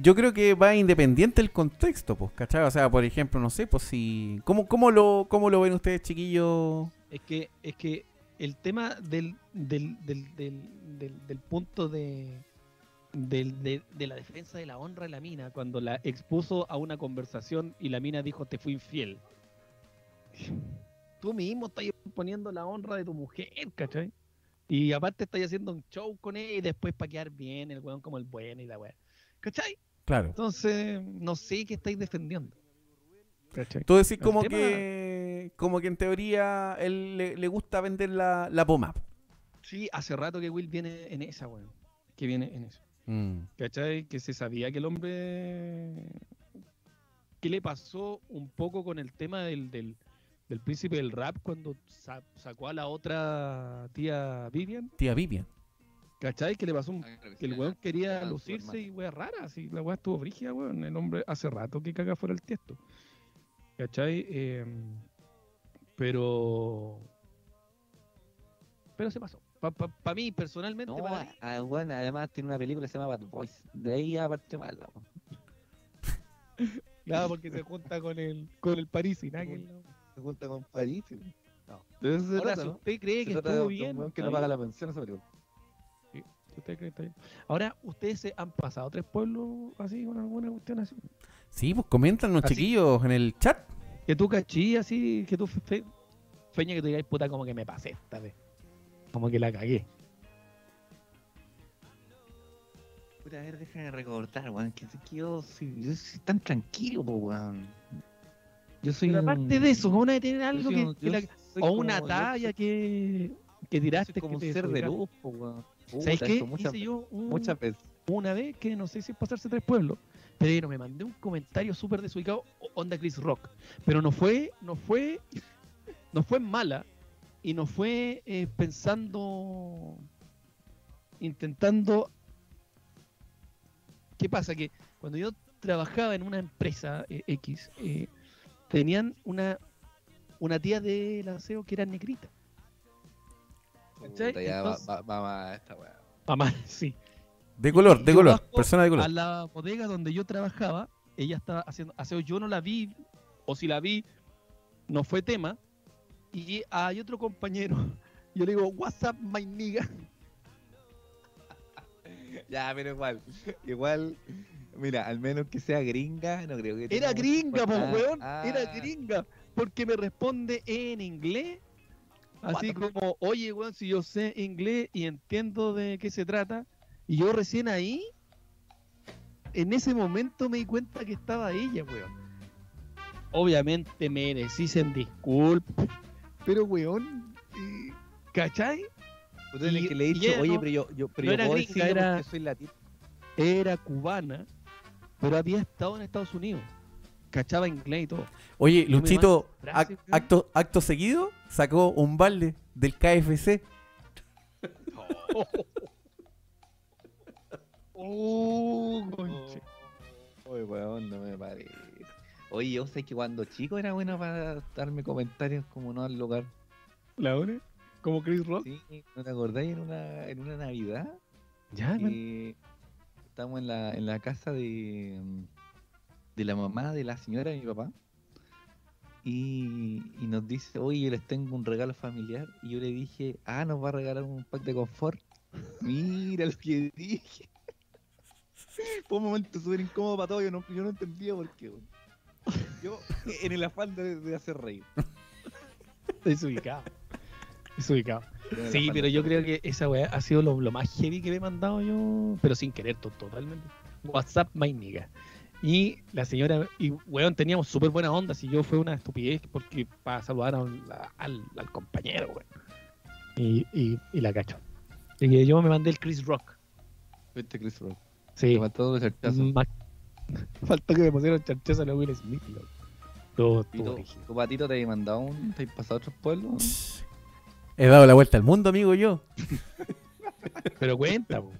S4: yo creo que va independiente el contexto, pues, ¿cachai? O sea, por ejemplo, no sé, pues si. ¿Cómo, cómo, lo, cómo lo ven ustedes, chiquillos?
S3: Es que, es que el tema del, del, del, del, punto de, de, la defensa de la honra de la mina, cuando la expuso a una conversación y la mina dijo te fui infiel. Tú mismo estás poniendo la honra de tu mujer, ¿cachai? Y aparte estáis haciendo un show con él y después para quedar bien, el weón como el bueno y la weá. ¿Cachai?
S4: Claro.
S3: Entonces, no sé qué estáis defendiendo. ¿Cachai?
S4: Tú decís como
S3: tema-
S4: que como que en teoría él le, le gusta vender la, la poma.
S3: Sí, hace rato que Will viene en esa, weón. Que viene en eso.
S4: Mm.
S3: ¿Cachai? Que se sabía que el hombre. ¿Qué le pasó un poco con el tema del, del, del príncipe del rap cuando sa- sacó a la otra tía Vivian?
S4: Tía Vivian.
S3: ¿Cachai? Que le pasó un- que el weón quería
S2: Ah,
S3: lucirse y weá rara. Así, la weá estuvo brígida, weón. El hombre hace rato que caga fuera el tiesto. ¿Cachai? Em, pero. Pero se pasó. Para mí, personalmente,
S2: No,
S3: para mí,
S2: ah, bueno, además tiene una película que se llama Bad Boys. De ahí aparte mal.
S3: Nada, porque se junta con el, con el que el-
S2: Se junta con París. y-
S3: Ahora,
S2: se trata,
S3: si
S2: ¿no?
S3: usted cree
S2: Se
S3: que estuvo bien,
S2: que no paga la pensión esa película.
S3: Si usted cree que está bien. Ahora, ¿ustedes se han pasado tres pueblos así con alguna cuestión así?
S4: Sí, pues comentan los
S3: Así-
S4: chiquillos en el chat.
S3: Que tú cachí así, que tú fe- fe- feña que tú digas, puta, como que me pasé esta vez. Como que la cagué.
S2: Puta, a ver, déjame recordar, weón. Que, que yo, soy, yo soy tan tranquilo, weón. Yo soy
S3: Pero
S2: un-
S3: aparte de eso, ¿no? de tener algo
S2: soy
S3: que,
S2: un-
S3: que
S2: yo
S3: la-
S2: soy
S3: o una talla
S2: soy-
S3: que, que tiraste
S2: soy como
S3: que
S2: un ser de luz, po, weón.
S3: ¿Sabes qué?
S2: muchas,
S3: Hice yo un-
S2: muchas veces.
S3: una vez que no sé si es pasarse tres pueblos, pero me mandé un comentario súper desubicado, onda Chris Rock. Pero no fue, no fue, no fue mala y no fue eh, pensando, intentando. ¿Qué pasa? Que cuando yo trabajaba en una empresa eh, X, eh, tenían una, una tía del aseo que era negrita. ¿Cachai?
S2: Puta, ya va,
S3: Entonces-
S2: va, va, va esta weá.
S3: Mamá, sí.
S4: De color, de
S3: yo
S4: color. Persona de color.
S3: A la bodega donde yo trabajaba, ella estaba haciendo aseo. Yo no la vi, o si la vi, no fue tema. Y hay otro compañero, yo le digo, what's up, my nigga?
S2: Ya, pero igual. Igual, mira, al menos que sea gringa, no creo que.
S3: Era gringa,
S2: problema.
S3: weón.
S2: Ah,
S3: Era gringa. Porque me responde en inglés. Así como, oye, weón, si yo sé inglés y entiendo de qué se trata. Y yo recién ahí, en ese momento me di cuenta que estaba ella, weón. Obviamente merecisen disculpas. Pero, weón, eh, ¿cachai? Y-
S2: que le he dicho,
S3: ella
S2: oye,
S3: no-
S2: pero yo, yo, pero
S3: no
S2: yo
S3: era
S2: puedo
S3: gringa, era-
S2: soy latino.
S3: Era cubana, pero había estado en Estados Unidos. Cachaba inglés y todo.
S4: Oye,
S3: me
S4: Luchito, ac- acto seguido, sacó un balde del KFC.
S3: Oh, conche.
S2: Oye, weón, no me parece. Oye, yo sé que cuando chico era bueno para darme comentarios como no al lugar.
S3: ¿La hora? ¿Como Chris Rock?
S2: ¿Sí? ¿No te acordáis en una, en una Navidad?
S3: Ya,
S2: que estamos en la, en la casa de, de la mamá de la señora de mi papá. Y, y nos dice, oye, les tengo un regalo familiar. Y yo le dije, ah, nos va a regalar un pack de confort. Mira lo que dije. Fue un momento súper incómodo para todos. Yo no, yo no entendía por qué. Yo, en el afán de, de hacer reír.
S3: Desubicado. Desubicado. Sí, pero yo creo que esa weá ha sido lo, lo más heavy que me he mandado yo, pero sin querer, to- totalmente. WhatsApp, my nigga. Y la señora, y weón, teníamos súper buena onda, si yo fue una estupidez, porque para saludar al, al, al compañero, weón. Y, y, y la cacho. Y yo me mandé el Chris Rock.
S2: Viste, Chris Rock.
S3: Sí.
S2: Faltó.
S3: Más- Faltó que me pusieron charchazo a la Will Smith, loco. Todo
S2: ¿Y
S3: estuvo
S2: tu, patito te ha mandado un. ¿Te has pasado a otros pueblos?
S4: He dado la vuelta al mundo, amigo, yo.
S3: Pero cuenta, po.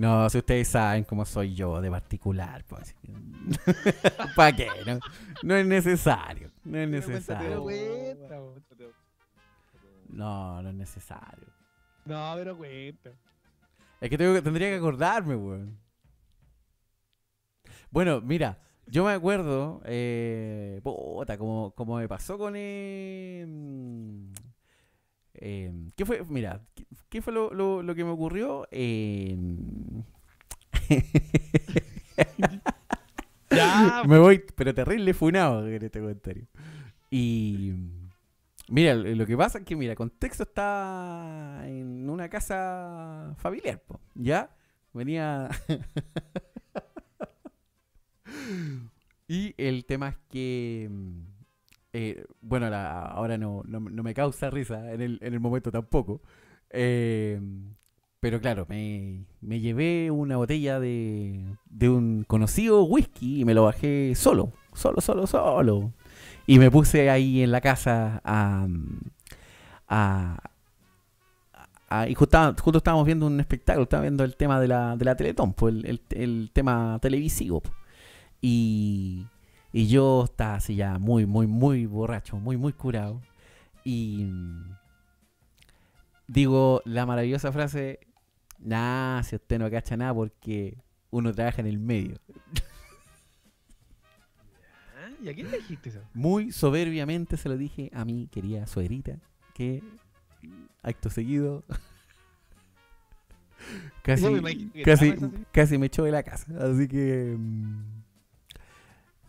S4: No, si ustedes saben cómo soy yo de particular, pues. ¿Para qué? No, no es necesario. No es necesario. No, no es necesario.
S3: No, pero cuenta.
S4: Es que, tengo tendría que acordarme, weón. Bueno, mira, yo me acuerdo, eh, puta, como, como me pasó con... eh, eh, ¿Qué fue? Mira, ¿qué, qué fue lo, lo- lo que me ocurrió? Eh,
S3: Ya,
S4: me voy, pero terrible funado en este comentario. Y Mira, lo que pasa es que, mira, contexto está en una casa familiar, po, ¿ya? Venía... y el tema es que... eh, bueno, ahora no, no, no me causa risa en el, en el momento tampoco. Eh, pero claro, me, me llevé una botella de, de un conocido whisky y me lo bajé solo, solo, solo, solo. Y me puse ahí en la casa a... a- y justo, justo estábamos viendo un espectáculo, estaba viendo el tema de la, de la Teletón, pues, el, el- tema televisivo. Y, y yo estaba así ya muy, muy, muy borracho, muy, muy curado. Y mm, digo la maravillosa frase, nah, si usted no cacha nada porque uno trabaja en el medio.
S3: Ah, ¿Y a quién le dijiste eso?
S4: Muy soberbiamente se lo dije a mi querida suegrita, que acto seguido casi,
S3: me
S4: casi, casi me echó de la casa. Así que... mm,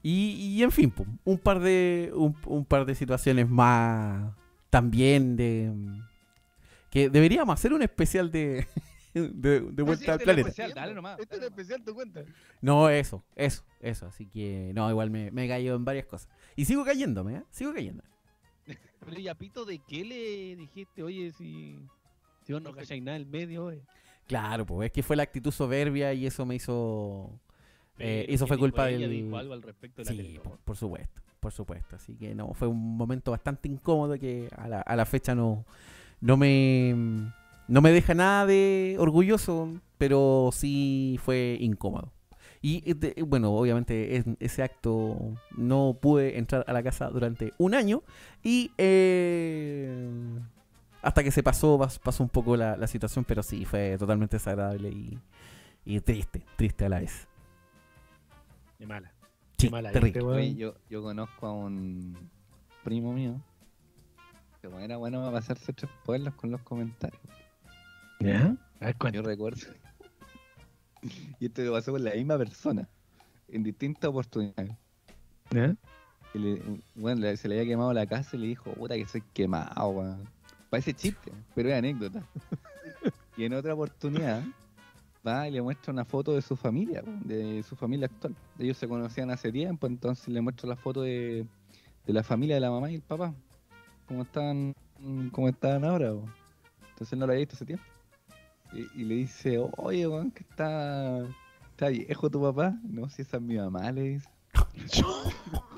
S4: Y, y en fin, un par de un, un par de situaciones más también de que deberíamos hacer un especial de de, de vuelta al
S2: este es el
S4: planeta.
S2: especial, dale nomás,
S3: Este es especial, tu cuenta.
S4: No, eso, eso, eso. Así que no, igual me, me he caído en varias cosas. Y sigo cayéndome, ¿eh? Sigo cayendo.
S3: Pero y a Pito, ¿de qué le dijiste? Oye, si, si vos no calláis nada en el medio, eh.
S4: Claro, pues es que fue la actitud soberbia y eso me hizo. Eh, eso
S3: ¿qué
S4: fue culpa
S3: ella?
S4: del.
S3: dijo algo al respecto de la
S4: Sí,
S3: Teletón?
S4: por, por supuesto, por supuesto. Así que no, fue un momento bastante incómodo que a la, a la fecha no, no me no me deja nada de orgulloso, pero sí fue incómodo. Y eh, de- bueno, obviamente en ese acto no pude entrar a la casa durante un año y eh, hasta que se pasó, pas- pasó un poco la, la situación, pero sí, fue totalmente desagradable y, y triste, triste a la vez.
S3: De mala.
S4: Sí,
S3: Qué mala
S4: terrible.
S2: Oye, yo, yo conozco a un primo mío que era bueno para pasarse tres pueblos con los comentarios.
S3: ¿Ya? A ver,
S2: Yo recuerdo. y esto lo pasó con la misma persona en distintas oportunidades.
S3: ¿Ya?
S2: Y le- bueno, le- se le había quemado la casa y le dijo, puta que soy quemado, weón. Parece chiste, pero es anécdota. y en otra oportunidad va y le muestra una foto de su familia, de su familia actual. Ellos se conocían hace tiempo, entonces le muestra la foto de, de la familia de la mamá y el papá. Cómo estaban, cómo estaban ahora. Entonces él no lo había visto hace tiempo. Y, y le dice, oye, weón, que está, está viejo tu papá. No, si esa es mi mamá, le dice.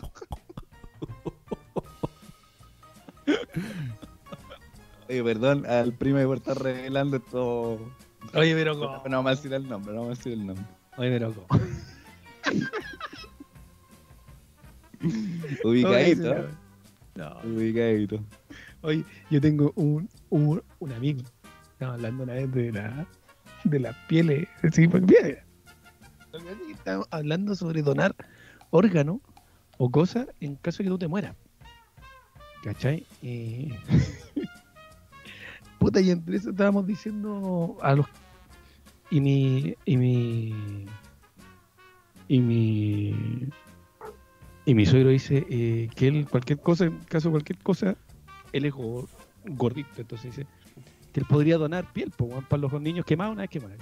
S2: Oye, perdón al primo por estar revelando esto.
S3: Oye, pero
S2: No,
S3: ¿cómo?
S2: no vamos a decir el nombre, no vamos a decir el nombre.
S3: Oye, pero ¿cómo?
S2: Ubicadito,
S3: Oye,
S2: ¿eh?
S3: No.
S2: ubicadito.
S3: Oye, yo tengo un, un, un amigo. Estamos hablando una vez de la de las pieles. Sí, pues. Estamos hablando sobre donar órganos o cosas en caso de que tú te mueras. ¿Cachai? Y... Puta, y entre eso estábamos diciendo a los. Y mi. Y mi. Y mi. Y mi suegro dice eh, que él, cualquier cosa, en caso de cualquier cosa, él es go- gordito, entonces dice que él podría donar piel po, para los niños quemados una vez quemados.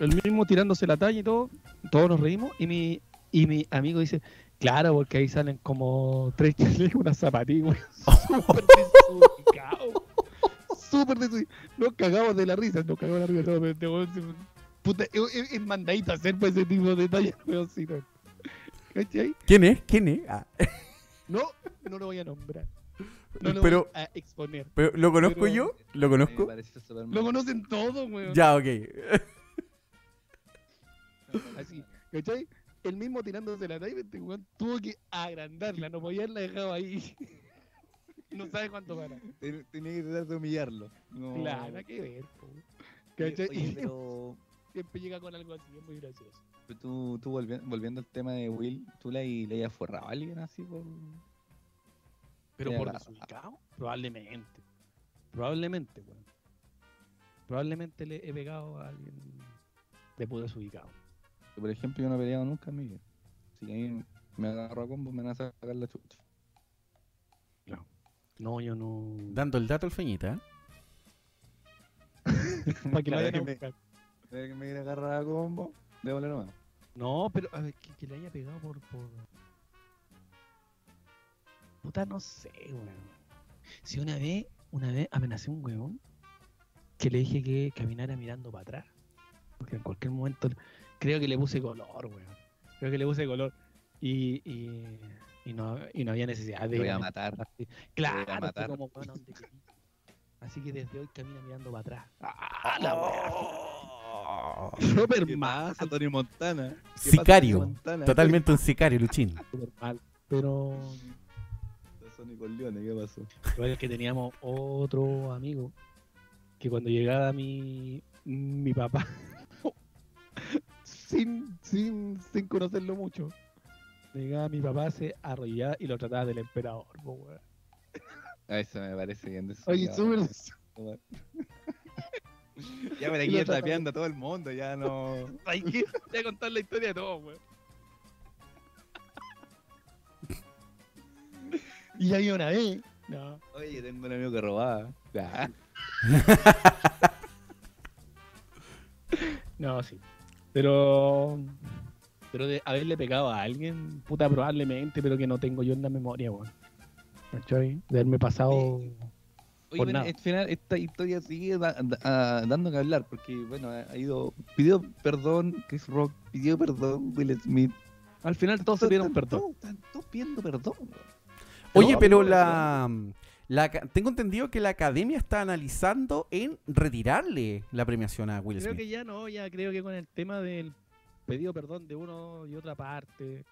S3: El mismo tirándose la talla y todo, todos nos reímos, y mi, y mi amigo dice, claro, porque ahí salen como tres chiles, una zapatilla, weón, súper desubicado. Nos cagamos de la risa, nos cagamos de la risa, todo, weón se- puta, es, es- es mandadito hacer pues, ese tipo de detalles, weón, sí, no. ¿cachai?
S4: ¿Quién es? ¿Quién es? Ah,
S3: No, no lo voy a nombrar. No lo
S4: Pero-
S3: voy a exponer.
S4: pero, ¿Lo conozco
S3: Pero-
S4: yo? ¿Lo
S2: me
S4: conozco?
S3: Lo conocen todos, weón.
S4: Ya, ok.
S3: Así, ¿cachai? El mismo tirándose la talla, este weón tuvo que agrandarla, no podía haberla dejado ahí. No sabe cuánto para.
S2: Ten- Tenía que tratar de humillarlo. No.
S3: Claro, nada que ver, po.
S2: Oye,
S3: ¿Cachai?
S2: oye,
S3: Y
S2: pero,
S3: siempre llega con algo así, es muy gracioso.
S2: pero tú, tú volviendo, volviendo al tema de Will, ¿tú le, le hayas forrado a alguien así por...?
S3: Pero por desubicado, probablemente. Probablemente, weón. Probablemente le he pegado a alguien de puto desubicado.
S2: Por ejemplo, yo no he peleado nunca en mi vida. Si alguien me agarró a combo, me van a sacar la chucha.
S3: No, yo no.
S4: Dando el dato al feñita. ¿eh?
S3: Para que vayan a
S2: que me-
S3: buscar.
S2: ¿Ves que me quiere agarrar a combo? Démosle nomás.
S3: No, pero a ver, que, que le haya pegado por, por. Puta, no sé, weón. Si una vez, una vez amenacé a un weón que le dije que caminara mirando para atrás. Porque en cualquier momento creo que le puse color, weón. Creo que le puse color. Y, y, y no, y no había necesidad de.
S2: Te voy a matar.
S3: Así. Claro,
S2: voy a
S3: fue
S2: matar.
S3: como, weón, ¿a dónde querís? Así que desde hoy camina mirando para atrás. ¡Ah, la weá! Súper
S2: ¿Qué
S3: mal,
S2: Tony Montana? ¿Qué pasa,
S4: Sicario.
S2: Montana?
S4: Totalmente un sicario, Luchín.
S3: súper mal. Pero
S2: Sony Corleone, ¿qué pasó?
S3: igual es que teníamos otro amigo que cuando llegaba mi, mi papá, sin, sin, sin conocerlo mucho, llegaba mi papá, se arrollaba y lo trataba del emperador. weón.
S2: A eso me parece bien.
S3: Oye, súper.
S2: Ya me la
S3: trata-
S2: tapeando a todo el mundo, ya no.
S3: Hay que voy a contar la historia de todo, weón. Y había una vez. No.
S2: Oye, tengo un amigo que robaba. Ah,
S3: No, sí. Pero. Pero de haberle pegado a alguien, puta, probablemente, pero que no tengo yo en la memoria, weón. ¿Cachai? De haberme pasado.
S2: Oye,
S3: Por
S2: bueno,
S3: nada.
S2: al final esta historia sigue da- da- ah, dando que hablar, porque bueno, ha ha ido, pidió perdón Chris Rock, pidió perdón Will Smith.
S3: Al final todos se dieron
S2: Están
S3: perdón.
S2: todos- Están todos pidiendo perdón. weón.
S4: Oye,
S2: No,
S4: pero la, la tengo entendido que la academia está analizando en retirarle la premiación a Will
S3: Creo
S4: Smith.
S3: que ya no, ya creo que con el tema del pedido perdón de uno y otra parte,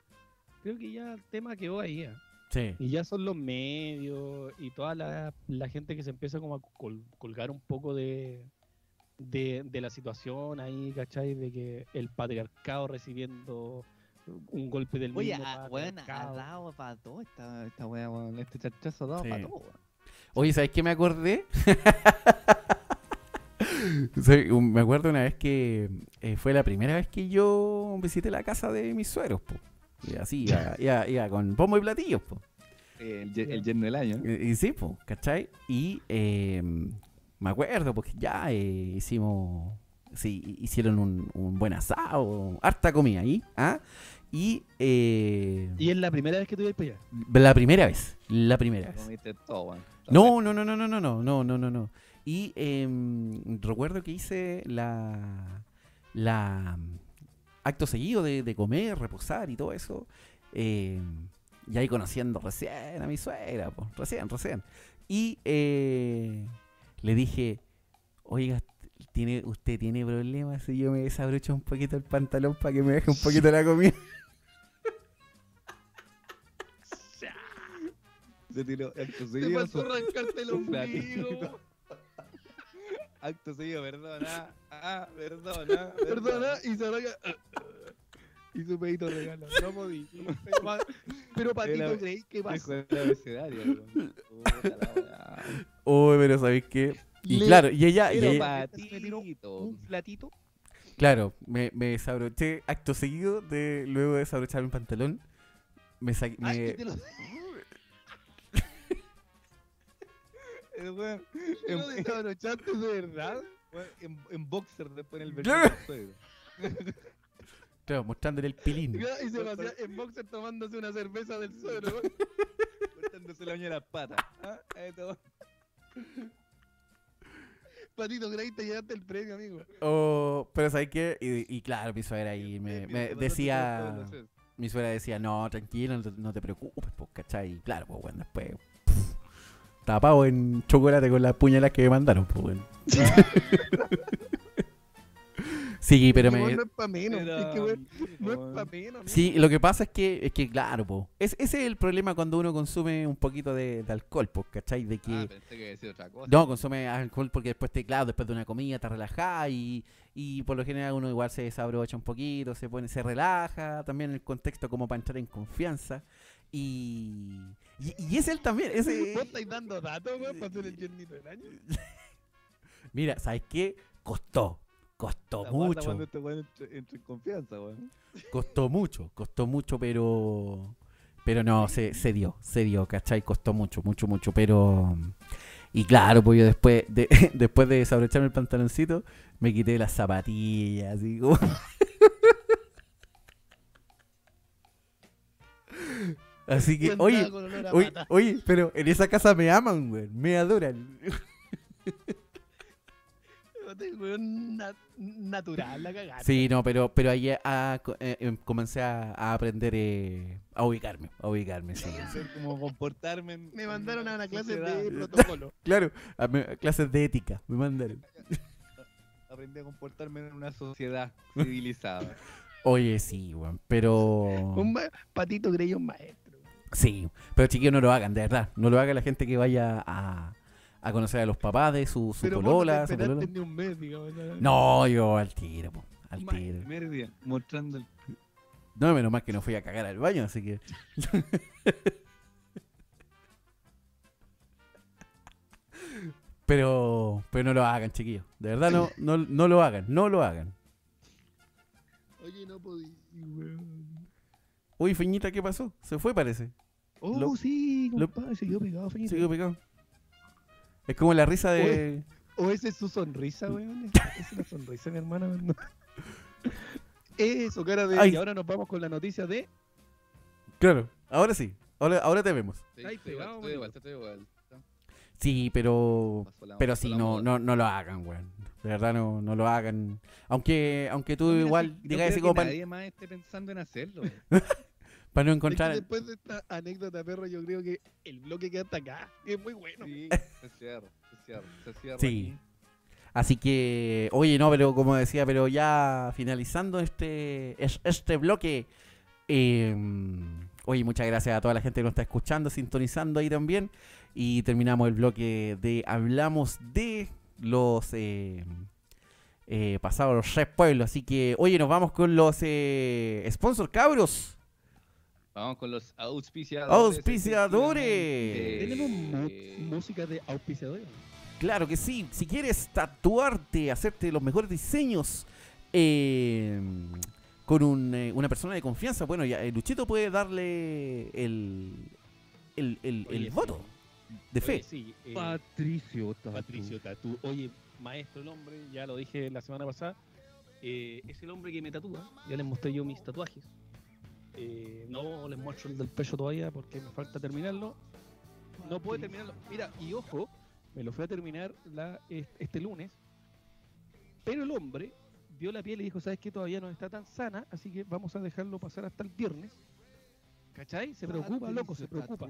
S3: creo que ya el tema quedó ahí.
S4: Sí.
S3: Y ya son los medios y toda la, la gente que se empieza como a col- colgar un poco de, de, de la situación ahí, ¿cachai? De que el patriarcado recibiendo un golpe del
S2: Oye,
S3: mismo
S2: ah, weón, ha
S3: patriarcado.
S2: dado para todo esta, esta weón. Este chachazo ha dado
S4: Sí.
S2: para todo.
S4: Oye, ¿sabes qué me acordé? Me acuerdo una vez que eh, fue la primera vez que yo visité la casa de mis suegros, po. Y así, iba, iba- iba con pombo y platillos, po.
S2: Eh, El, ye- el yerno del año.
S4: Y, y sí, po, ¿cachai? Y eh, me acuerdo, porque ya eh, hicimos, sí, hicieron un, un buen asado, harta comida ahí, ¿ah? Y, eh,
S3: Y es la primera vez que tú ibas para allá.
S4: la primera vez, la primera vez.
S2: Todo, weón.
S4: No, no, no, no, no, no, no, no, no, no, no. Y em, recuerdo que hice la, la acto seguido de, de comer, reposar y todo eso. em, y ahí conociendo recién a mi suegra, po, recién, recién. Y eh, le dije, oiga, ¿tiene, ¿usted tiene problemas si yo me desabrocho un poquito el pantalón para que me deje un poquito la comida?
S2: Se tiró acto
S3: Te
S2: seguido.
S3: faltó
S2: Acto seguido, perdona. Ah, perdona.
S3: Perdona, y se arranca. Y su pedito regalo. No podí. Pero, Patito, ¿creí que
S2: weá.
S4: Uy, pero ¿sabéis qué? Y
S3: Le-
S4: claro, y ella, y
S2: Pero
S3: me
S2: patito.
S3: Un platito.
S4: Claro, me, me desabroché acto seguido de luego de desabrochar un pantalón. Me saqué.
S3: Ay,
S4: me-
S2: El weón, en,
S3: lo desabrochaste de verdad.
S2: weón, en, en boxer después en el versículo
S4: claro, mostrándole el pilín.
S3: Y se pasea en boxer tomándose una cerveza del suelo.
S2: Cortándose la uña de las patas. Ah, todo.
S3: Patito, que te llevaste el premio, amigo.
S4: Oh, pero ¿sabes qué? Y, y claro, mi suegra ahí me, me decía. Mi suegra decía, no, tranquilo, no te, no te preocupes, pues, ¿cachai? Y claro, pues, bueno, después. Tapado en chocolate con las puñalas que me mandaron, pues, bueno. sí, pero me.
S3: No es pa' menos.
S2: Pero,
S3: Es que, weón, no es
S2: weón,
S3: pa' menos. amigo.
S4: Sí, lo que pasa es que, es que claro, po, es, ese es el problema cuando uno consume un poquito de, de alcohol, pues, ¿cachai? De que
S2: Ah, pensé que iba a decir otra cosa.
S4: no consume alcohol porque después te, claro, después de una comida te relajas y, y por lo general uno igual se desabrocha un poquito, se pone, se relaja, también el contexto como para entrar en confianza. Y, y, y es él también, ese,
S3: ¿Vos estáis dando datos, weón, para hacer el yernito del año?
S4: mira, ¿sabes qué? Costó, costó
S2: La guarda
S4: mucho.
S2: Cuando este entre, entre en confianza, weón.
S4: Costó mucho, costó mucho, pero Pero no, se, se dio, se dio, ¿cachai? Costó mucho, mucho, mucho, pero... Y claro, pues yo después de, después de desabrocharme el pantaloncito, me quité las zapatillas, así como... Así que, oye, oye, oye, pero en esa casa me aman, güey, me adoran.
S3: Weón na- natural, la cagada.
S4: Sí, no, pero, pero ahí ah, eh, em, comencé a, a aprender eh, a ubicarme, a ubicarme, sí.
S2: Ser como comportarme. en-
S3: Me mandaron a una clase de protocolo.
S4: Claro, a me- clases de ética, me mandaron.
S2: Aprendí a comportarme en una sociedad civilizada.
S4: Oye, sí, güey, pero...
S3: Un patito creía un maestro.
S4: Sí, pero chiquillos no lo hagan, de verdad. No lo haga la gente que vaya a, a conocer a los papás de su, su
S3: Pero vos
S4: polola,
S3: no te
S4: su polola.
S3: esperaste ni un mes, digamos. ¿no?
S4: Yo al tiro, po, al
S2: Ma-
S4: tiro.
S2: Primer día, mostrando el.
S4: No, menos mal que no fui a cagar al baño, así que... pero, pero no lo hagan, chiquillos. De verdad, no, no, no lo hagan, no lo hagan.
S3: Oye, no podí, weón.
S4: Uy, Feñita, ¿qué pasó? Se fue, parece.
S3: Oh,
S4: Lo-
S3: sí,
S4: lo-
S3: compadre, se quedó pegado, Feñita.
S4: Se quedó pegado. Es como la risa de...
S3: O esa es su sonrisa, weón. Es una sonrisa, mi hermana. weón. No. Eso, cara de.
S4: Ay.
S3: Y ahora nos vamos con la noticia de.
S4: Claro, ahora sí. Ahora, ahora te vemos.
S3: Ay,
S2: estoy
S3: pegado,
S2: igual, estoy igual, estoy igual.
S4: Sí, pero...
S2: La-
S4: Pero sí,
S2: la
S4: no, no, no lo hagan, weón. De verdad no, no lo hagan. Aunque, aunque tú
S2: No, mira,
S4: igual
S2: sí,
S4: digas
S2: creo
S4: como
S2: Nadie más esté pensando en hacerlo.
S4: no
S3: Es que
S4: encontrar.
S3: después de esta anécdota, perro, yo creo que el bloque queda hasta acá. Es muy bueno.
S2: Sí, se cierra, se cierra, se cierra.
S4: Sí.
S2: aquí.
S4: Así que, oye, no, pero como decía, pero ya finalizando este, es- este bloque. eh, oye, muchas gracias a toda la gente que nos está escuchando, sintonizando ahí también. Y terminamos el bloque de hablamos de los eh, eh, pasados los tres pueblos. Así que, oye, nos vamos con los eh, sponsor cabros.
S2: Vamos con los auspiciadores.
S4: Auspiciadores.
S3: Tenemos música de auspiciadores.
S4: Claro que sí. Si quieres tatuarte, hacerte los mejores diseños eh, con un, eh, una persona de confianza, bueno, ya eh, Luchito puede darle el, el, el- el
S3: Oye, sí.
S4: voto de fe.
S3: Oye, sí, eh,
S2: Patricio, Tatu.
S3: Patricio Tatú. Oye, maestro el hombre, ya lo dije la semana pasada. eh, es el hombre que me tatúa. Ya les mostré yo mis tatuajes. Eh, no les muestro el del pecho todavía porque me falta terminarlo. No puede terminarlo. Mira, y ojo, me lo fui a terminar la, es- este lunes. Pero el hombre vio la piel y dijo, ¿sabes qué? Todavía no está tan sana, así que vamos a dejarlo pasar hasta el viernes. ¿Cachai? Se preocupa, loco, se preocupa.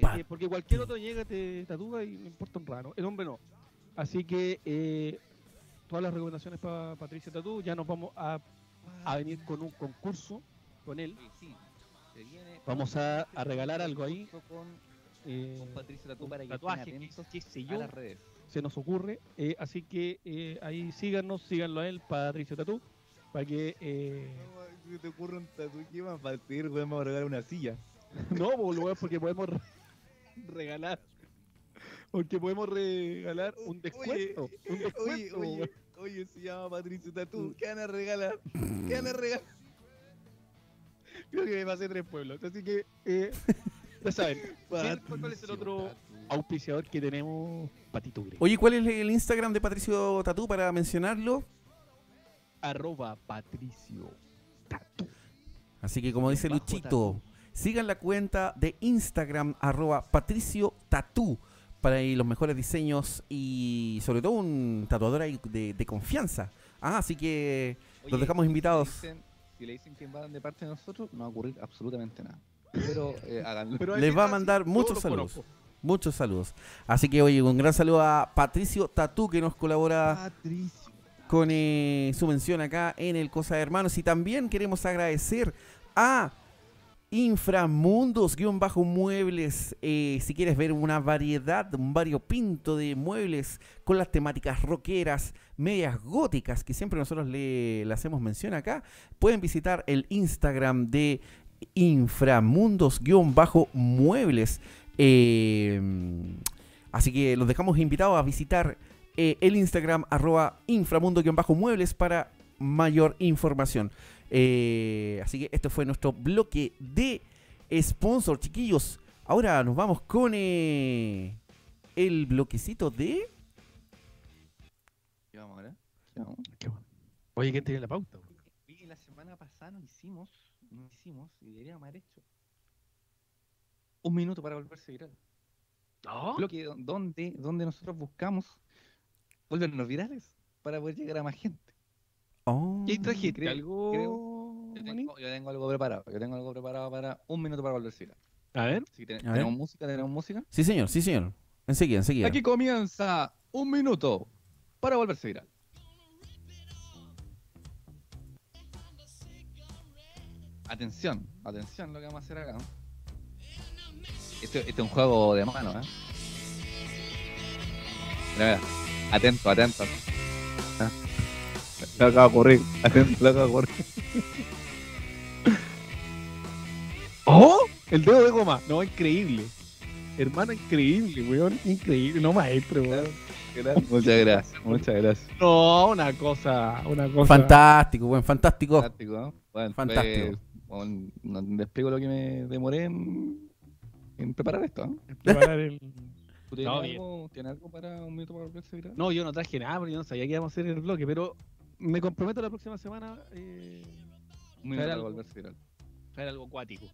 S4: Pa-
S3: Eh, porque cualquier otro llega, te tatúa y me importa un rano. El hombre no. Así que eh, todas las recomendaciones para Patricia Tatú, ya nos vamos a, a venir con un concurso con él.
S2: Oye, sí, se viene
S3: Vamos a, a regalar algo ahí.
S2: con,
S3: eh,
S2: con Patricio Tatu para que
S3: tatuaje, qué, sé
S2: a las redes.
S3: se nos ocurre. Eh, así que eh, ahí síganos, síganlo a él, Patricio Tatú, para que... eh,
S2: Si te ocurre un tatu, ¿qué más va a decir? Podemos regalar una silla.
S3: no, boludo, porque podemos re- regalar... Porque podemos regalar un descuento. un descuento.
S2: oye, oye, se llama Patricio Tatu. ¿Qué van a regalar? ¿Qué van a regalar?
S3: Creo que me pasé tres pueblos. Así que, eh, ya saben. ¿Cuál, es el otro auspiciador que tenemos? Patito Grey.
S4: Oye, ¿cuál es el Instagram de Patricio Tatú para mencionarlo?
S3: Arroba Patricio Tatú.
S4: Así que como dice Luchito, sigan la cuenta de Instagram arroba Patricio Tatú para ahí los mejores diseños y sobre todo un tatuador ahí de, de confianza. Ah, así que los dejamos invitados.
S2: dicen- Si le dicen que van de parte de nosotros, no va a ocurrir absolutamente nada. Pero eh, háganlo.
S3: Pero
S4: Les va a mandar muchos saludos.
S3: conozco.
S4: Muchos saludos. Así que oye, un gran saludo a Patricio Tatú que nos colabora
S2: Patricio.
S4: con eh, su mención acá en el Cosa de Hermanos. Y también queremos agradecer a Inframundos-Muebles. Eh, si quieres ver una variedad, un variopinto de muebles con las temáticas rockeras, medias góticas, que siempre nosotros le, hacemos mención acá, pueden visitar el Instagram de Inframundos-Muebles. Eh, así que los dejamos invitados a visitar eh, el Instagram arroba inframundo-muebles para mayor información. Eh, así que este fue nuestro bloque de sponsor, chiquillos. Ahora nos vamos con eh, el bloquecito de.
S2: ¿Qué vamos ahora? ¿Qué vamos?
S3: Qué bueno. Oye, ¿quién tiene la pauta?
S2: Oye, la semana pasada no hicimos, no hicimos, y deberíamos haber hecho un minuto para volverse viral.
S3: No.
S2: Bloque do- donde, donde nosotros buscamos volvernos virales para poder llegar a más gente.
S4: Oh.
S3: ¿Y trajiste
S2: creo-
S3: algo?
S2: Yo tengo, yo tengo algo preparado, yo tengo algo preparado para un minuto para volverse viral.
S3: A ver.
S2: Te-
S4: A ver.
S2: tenemos música, tenemos música.
S4: Sí, señor, sí, señor. Enseguida, enseguida.
S2: Aquí comienza un minuto para volverse viral. Atención, atención lo que vamos a hacer acá. Este, este es un juego de mano, ¿eh? Mira, mira. Atento, atento. Que acaba acaba de ocurrir.
S3: ¡Oh! El dedo de goma. No, increíble. Hermano, increíble, weón. Increíble. No, maestro, weón.
S2: Muchas gracias, muchas gracias.
S3: No, una cosa. Una cosa.
S4: Fantástico, buen, fantástico.
S2: Fantástico, ¿no? Bueno,
S4: Fantástico.
S2: pues, bueno, no te explico lo que me demoré en, en preparar esto. ¿no?
S3: Preparar el-
S2: ¿Tú tienes,
S3: No,
S2: algo, ¿Tienes algo para un minuto para volverse viral?
S3: No, yo no traje nada, porque yo no sabía que íbamos a hacer el bloque, pero me comprometo la próxima semana eh,
S2: para
S3: algo.
S2: volverse viral.
S3: traer algo acuático.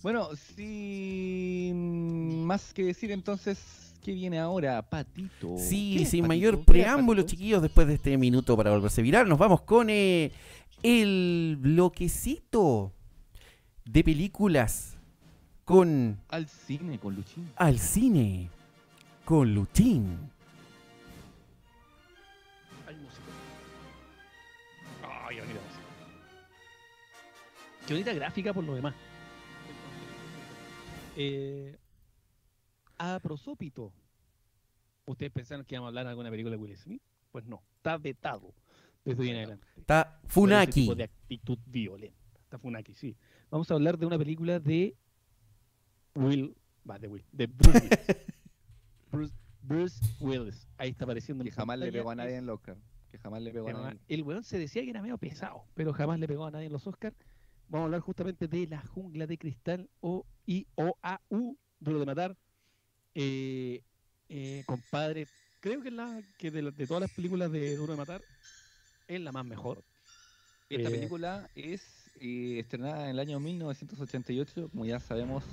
S2: Bueno, sin más que decir, entonces, ¿qué viene ahora, Patito? ¿Qué
S4: Sí, sin
S2: Patito?
S4: mayor
S2: ¿Qué es,
S4: preámbulo, chiquillos, después de este minuto para volverse viral, nos vamos con eh, el bloquecito de películas con
S2: Al cine con Luchín.
S4: Al Cine con Luchín.
S3: Música. Ay, qué bonita música. Qué bonita gráfica por lo demás. Eh, a prosópito. ¿Ustedes pensaron que íbamos a hablar de alguna película de Will Smith? Pues no, está vetado desde hoy en adelante.
S4: Está Funaki.
S3: tipo de actitud violenta. Está Funaki, sí. Vamos a hablar de una película de Will, va, de Will, de Bruce Willis. Bruce, Bruce Willis. Ahí está apareciendo. en
S2: Que jamás le pegó a nadie en Oscar. Que jamás le pegó a nadie.
S3: El weón se decía que era medio pesado, pero jamás le pegó a nadie en los Oscars. Vamos a hablar justamente de La Jungla de Cristal o I-O-A-U, Duro de Matar. Eh, eh, compadre, creo que, la, que de, todas las películas de Duro de Matar es la más mejor.
S2: Esta
S3: Eh,
S2: película es estrenada en el año 1988, como ya sabemos,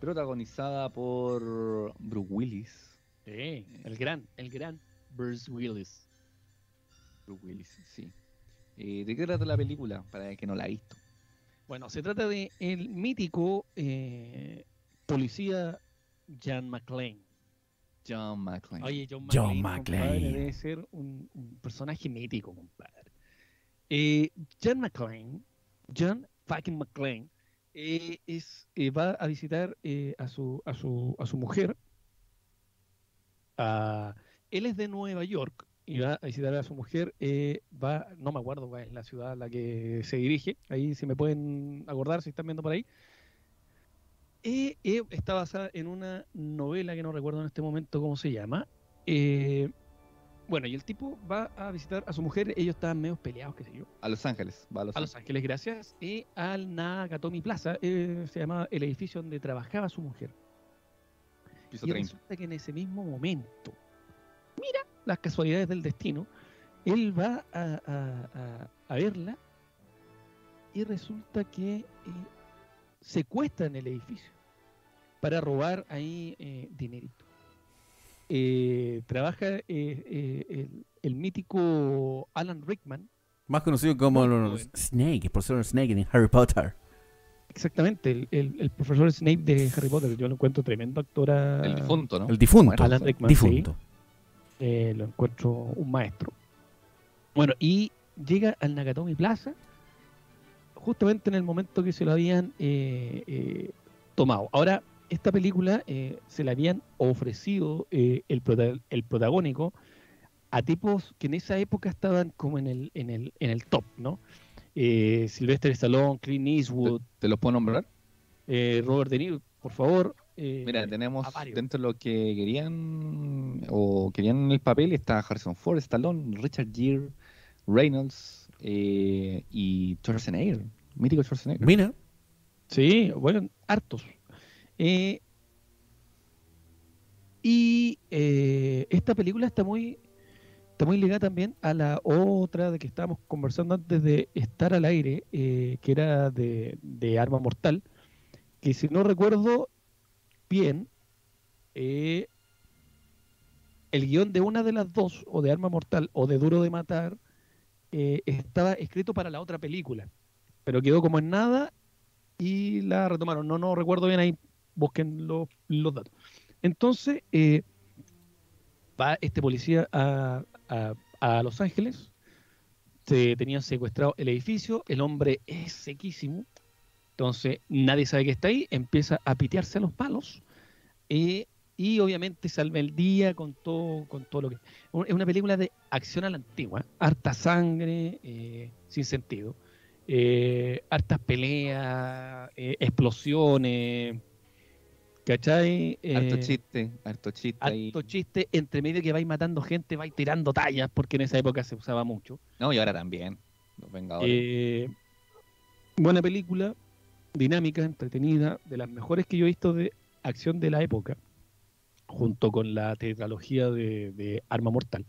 S2: protagonizada por Bruce Willis.
S3: El gran, el gran Bruce Willis.
S2: Bruce Willis, sí. Eh, ¿De qué trata la película? Para el que no la ha visto.
S3: Bueno, se trata de el mítico eh, policía John McClane.
S2: John McClane.
S3: Oye, John
S4: John
S3: McClane, compadre,
S4: McClane.
S3: debe ser un, un personaje mítico, compadre. Eh, John McClane, John fucking McClane, eh, es, eh, va a visitar eh, a, su, a, su, a su mujer. Ah, él es de Nueva York y va a visitar a su mujer. eh, va, no me acuerdo cuál es la ciudad a la que se dirige. Ahí si me pueden acordar, si están viendo por ahí. Eh, eh, está basada en una novela que no recuerdo en este momento cómo se llama. Bueno, y el tipo va a visitar a su mujer. Ellos estaban medio peleados, qué sé yo.
S2: A Los Ángeles. Va a Los
S3: A Los Ángeles, gracias. Y al Nakatomi Plaza, se llamaba el edificio donde trabajaba su mujer.
S2: Piso
S3: Y
S2: 30.
S3: resulta que en ese mismo momento, mira las casualidades del destino, él va a, a- a- a verla y resulta que eh, secuestran el edificio para robar ahí eh, dinerito. Eh, trabaja eh, eh, el, el mítico Alan Rickman,
S4: Más conocido como los
S3: bueno.
S4: Snake, el profesor Snake en Harry Potter.
S3: exactamente, el, el- el profesor Snape de Harry Potter. Yo lo encuentro tremendo actor. a-
S2: El difunto, ¿no?
S4: El difunto.
S3: Alan Rickman,
S4: difunto.
S3: Eh, lo encuentro un maestro. Bueno, y llega al Nakatomi Plaza justamente en el momento que se lo habían eh, eh, tomado. Ahora, esta película eh, se la habían ofrecido eh, el, prota- el protagónico a tipos que en esa época estaban como en el, en el, en el top, ¿no? Eh, Sylvester Stallone, Clint Eastwood,
S2: ¿Te los puedo nombrar?
S3: eh, Robert De Niro, por favor. Eh,
S2: Mira, tenemos dentro de lo que querían o querían en el papel está Harrison Ford, Stallone, Richard Gere, Reynolds eh, y Schwarzenegger, mítico Schwarzenegger.
S4: Mira,
S3: Sí, bueno, hartos. Eh, y eh, esta película está muy, está muy ligada también a la otra de que estábamos conversando antes de estar al aire, eh, que era de, de Arma Mortal, que si no recuerdo bien, eh, el guion de una de las dos, o de Arma Mortal o de Duro de Matar, eh, estaba escrito para la otra película, pero quedó como en nada y la retomaron. No, no recuerdo bien ahí, busquen los, los datos. Entonces, eh, va este policía a, a- a Los Ángeles, se tenían secuestrado el edificio, el hombre es sequísimo, entonces nadie sabe que está ahí, empieza a pitearse a los palos eh, y obviamente salva el día con todo, con todo lo que... Es una película de acción a la antigua, harta sangre, eh, sin sentido, eh, hartas peleas, eh, explosiones, ¿cachai?
S2: Harto
S3: Eh,
S2: chiste, harto chiste
S3: harto chiste, entre medio que vais matando gente, vais tirando tallas, porque en esa época se usaba mucho.
S2: No, y ahora también. Los Vengadores.
S3: Eh, buena película, dinámica, entretenida, de las mejores que yo he visto de acción de la época, junto con la tetralogía de, Arma Mortal.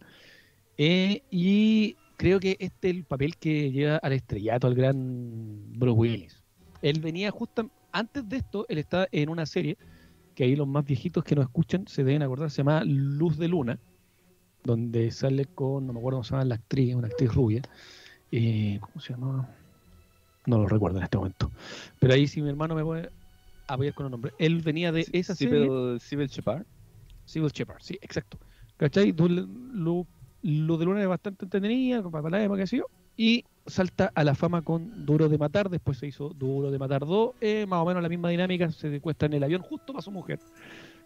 S3: Eh, y creo que este es el papel que lleva al estrellato al gran Bruce Willis. Él venía justo antes de esto, él está en una serie que ahí los más viejitos que nos escuchan se deben acordar, se llama Luz de Luna, donde sale con, no me acuerdo cómo se llama la actriz, una actriz rubia. Eh, ¿Cómo se llama? No lo recuerdo en este momento. Pero ahí si mi hermano me puede apoyar con el nombre. Él venía de esa serie.
S2: Civil, Civil Shepard.
S3: Civil Shepard, sí, exacto. ¿Cachai? Lo, lo de Luna es bastante entretenida, para la época, qué sé yo, y salta a la fama con Duro de Matar, después se hizo Duro de Matar 2, eh, más o menos la misma dinámica, se secuestra en el avión, justo para su mujer.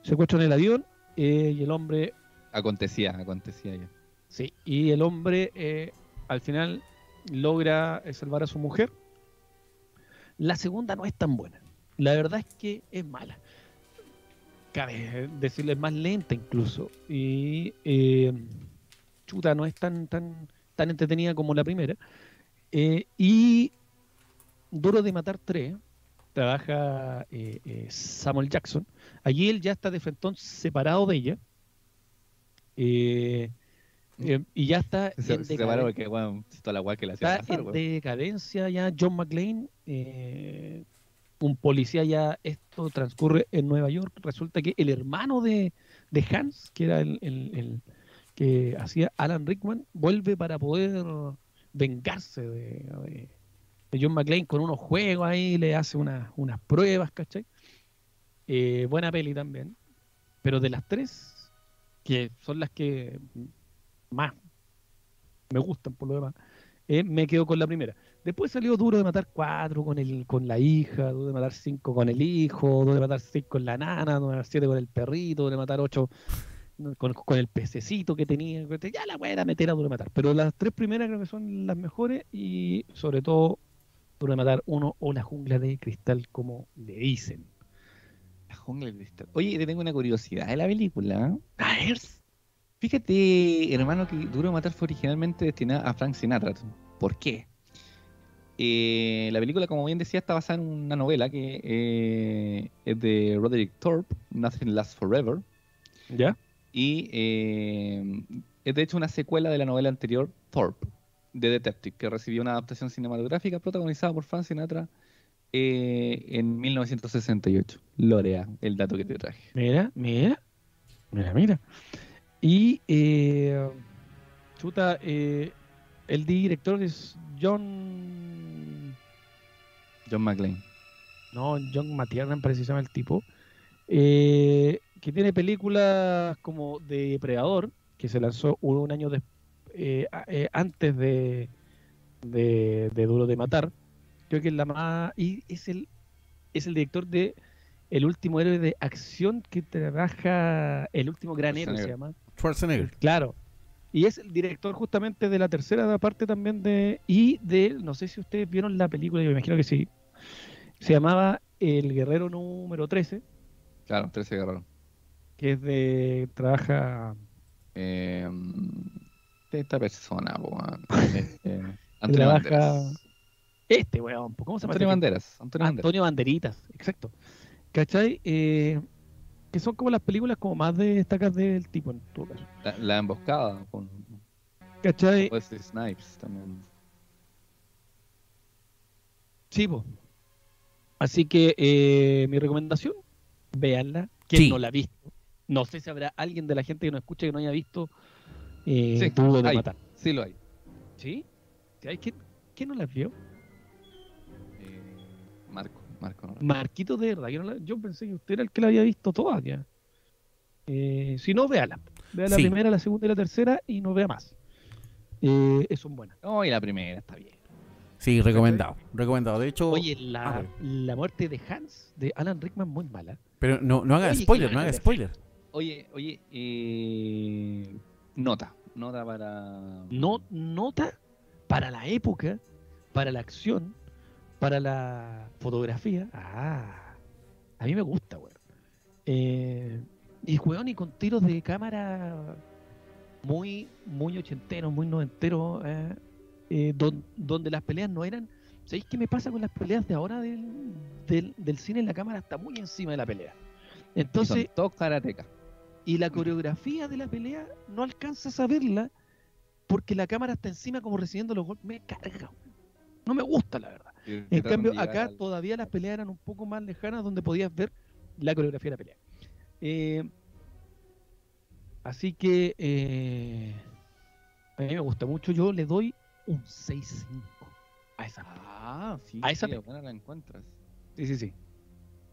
S3: Se secuestra en el avión eh, y el hombre,
S2: Acontecía, acontecía ya.
S3: sí, y el hombre eh, al final logra salvar a su mujer. La segunda no es tan buena. La verdad es que es mala. Cabe decirle más lenta incluso. Y eh, chuta, no es tan, tan, tan entretenida como la primera. Eh, y Duro de Matar 3 trabaja eh, eh, Samuel Jackson. Allí él ya está de frentón separado de ella. Eh, eh, y ya está
S2: Se,
S3: en
S2: se separó porque, bueno, toda la guay que le hacía
S3: Está en decadencia ya John McClane, eh, un policía ya, esto transcurre en Nueva York, resulta que el hermano de, de Hans, que era el, el- el que hacía Alan Rickman, vuelve para poder vengarse de, de- de John McClane con unos juegos ahí, le hace unas, unas pruebas, ¿cachai? Eh, buena peli también, pero de las tres, que son las que más me gustan por lo demás, eh, me quedo con la primera. Después salió Duro de Matar 4 con, el, con la hija, Duro de Matar 5 con el hijo, Duro de Matar 6 con la nana, Duro de Matar 7 con el perrito, Duro de Matar 8 con, con el pececito que tenía. Ya la buena meter a Duro de Matar. Pero las tres primeras creo que son las mejores y sobre todo Duro de Matar 1 o La Jungla de Cristal, como le dicen.
S2: La jungla de cristal. Oye, te tengo una curiosidad de la película. A ver. Fíjate, hermano, que Duro de Matar fue originalmente destinada a Frank Sinatra. ¿Por qué? Eh, la película, como bien decía, está basada en una novela que eh, es de Roderick Thorpe, Nothing Lasts Forever.
S3: ¿Ya?
S2: Y eh, es de hecho una secuela de la novela anterior, Thorpe, de Detective, que recibió una adaptación cinematográfica protagonizada por Frank Sinatra en 1968. Lorea, el dato que te traje.
S3: Mira, mira, mira, mira. Y, eh, chuta, eh, el director es John,
S2: John McClane.
S3: no, John McTiernan precisamente el tipo, eh, que tiene películas como de Depredador, que se lanzó un año des- eh, eh, antes de, de, de Duro de Matar. Creo que es la más... Y es el, es el director de El último héroe de acción que trabaja... El último gran héroe se llama.
S4: Schwarzenegger.
S3: Claro. Y es el director justamente de la tercera parte también de... Y de... No sé si ustedes vieron la película, yo me imagino que sí. Se llamaba El Guerrero número 13,
S2: Claro, 13 Guerrero.
S3: que es de... Trabaja...
S2: Eh, de esta persona, weón. Este, Antonio
S3: Trabaja-
S2: Banderas.
S3: Este, weón. ¿Cómo se llama?
S2: Antonio
S3: este
S2: Banderas. Antonio Banderas.
S3: Antonio Banderitas, exacto. ¿Cachai? Eh, que son como las películas como más destacadas del tipo en todo caso.
S2: La, la emboscada con
S3: ¿Cachai?
S2: Wesley Snipes también.
S3: Sí, po. Así que eh, mi recomendación, véanla. Quien
S4: Sí.
S3: no la ha visto. No sé si habrá alguien de la gente que nos escucha que no haya visto eh,
S2: Sí,
S3: Duro de
S2: hay.
S3: Matar.
S2: Sí lo hay.
S3: ¿Sí? ¿Sí hay? ¿Quién, quién no las vio?
S2: Eh, Marco.
S3: Marquito de verdad. Yo, no la- yo pensé que usted era el que la había visto todas ya. Eh, si no, véala. Vea la
S4: Sí.
S3: primera, la segunda y la tercera y no vea más. Eh, son buenas.
S2: No, y la primera está bien.
S4: Sí, recomendado. Recomendado. De hecho,
S3: Oye, la,
S4: Ah,
S3: la muerte de Hans, de Alan Rickman, muy mala.
S4: pero no, no haga
S3: Oye,
S4: spoiler, no haga spoiler.
S2: Oye, oye, eh, nota, nota para...
S3: No, nota para la época, para la acción, para la fotografía. Ah, a mí me gusta, weón. Eh, y weón, y con tiros de cámara muy, muy ochenteros, muy noventeros, eh, eh, don- donde las peleas no eran. ¿Sabéis qué me pasa con las peleas de ahora del, del, del cine? La cámara está muy encima de la pelea.
S2: Entonces, todos karatecas.
S3: y la coreografía de la pelea no alcanzas a verla porque la cámara está encima como recibiendo los golpes. Me carga. No me gusta, la verdad. En cambio, acá todavía las peleas eran un poco más lejanas donde podías ver la coreografía de la pelea. Eh, así que eh, a mí me gusta mucho. Yo le doy un 6-5 a esa.
S2: Ah, sí,
S3: A esa
S2: sí, la encuentras.
S3: Sí, sí, sí.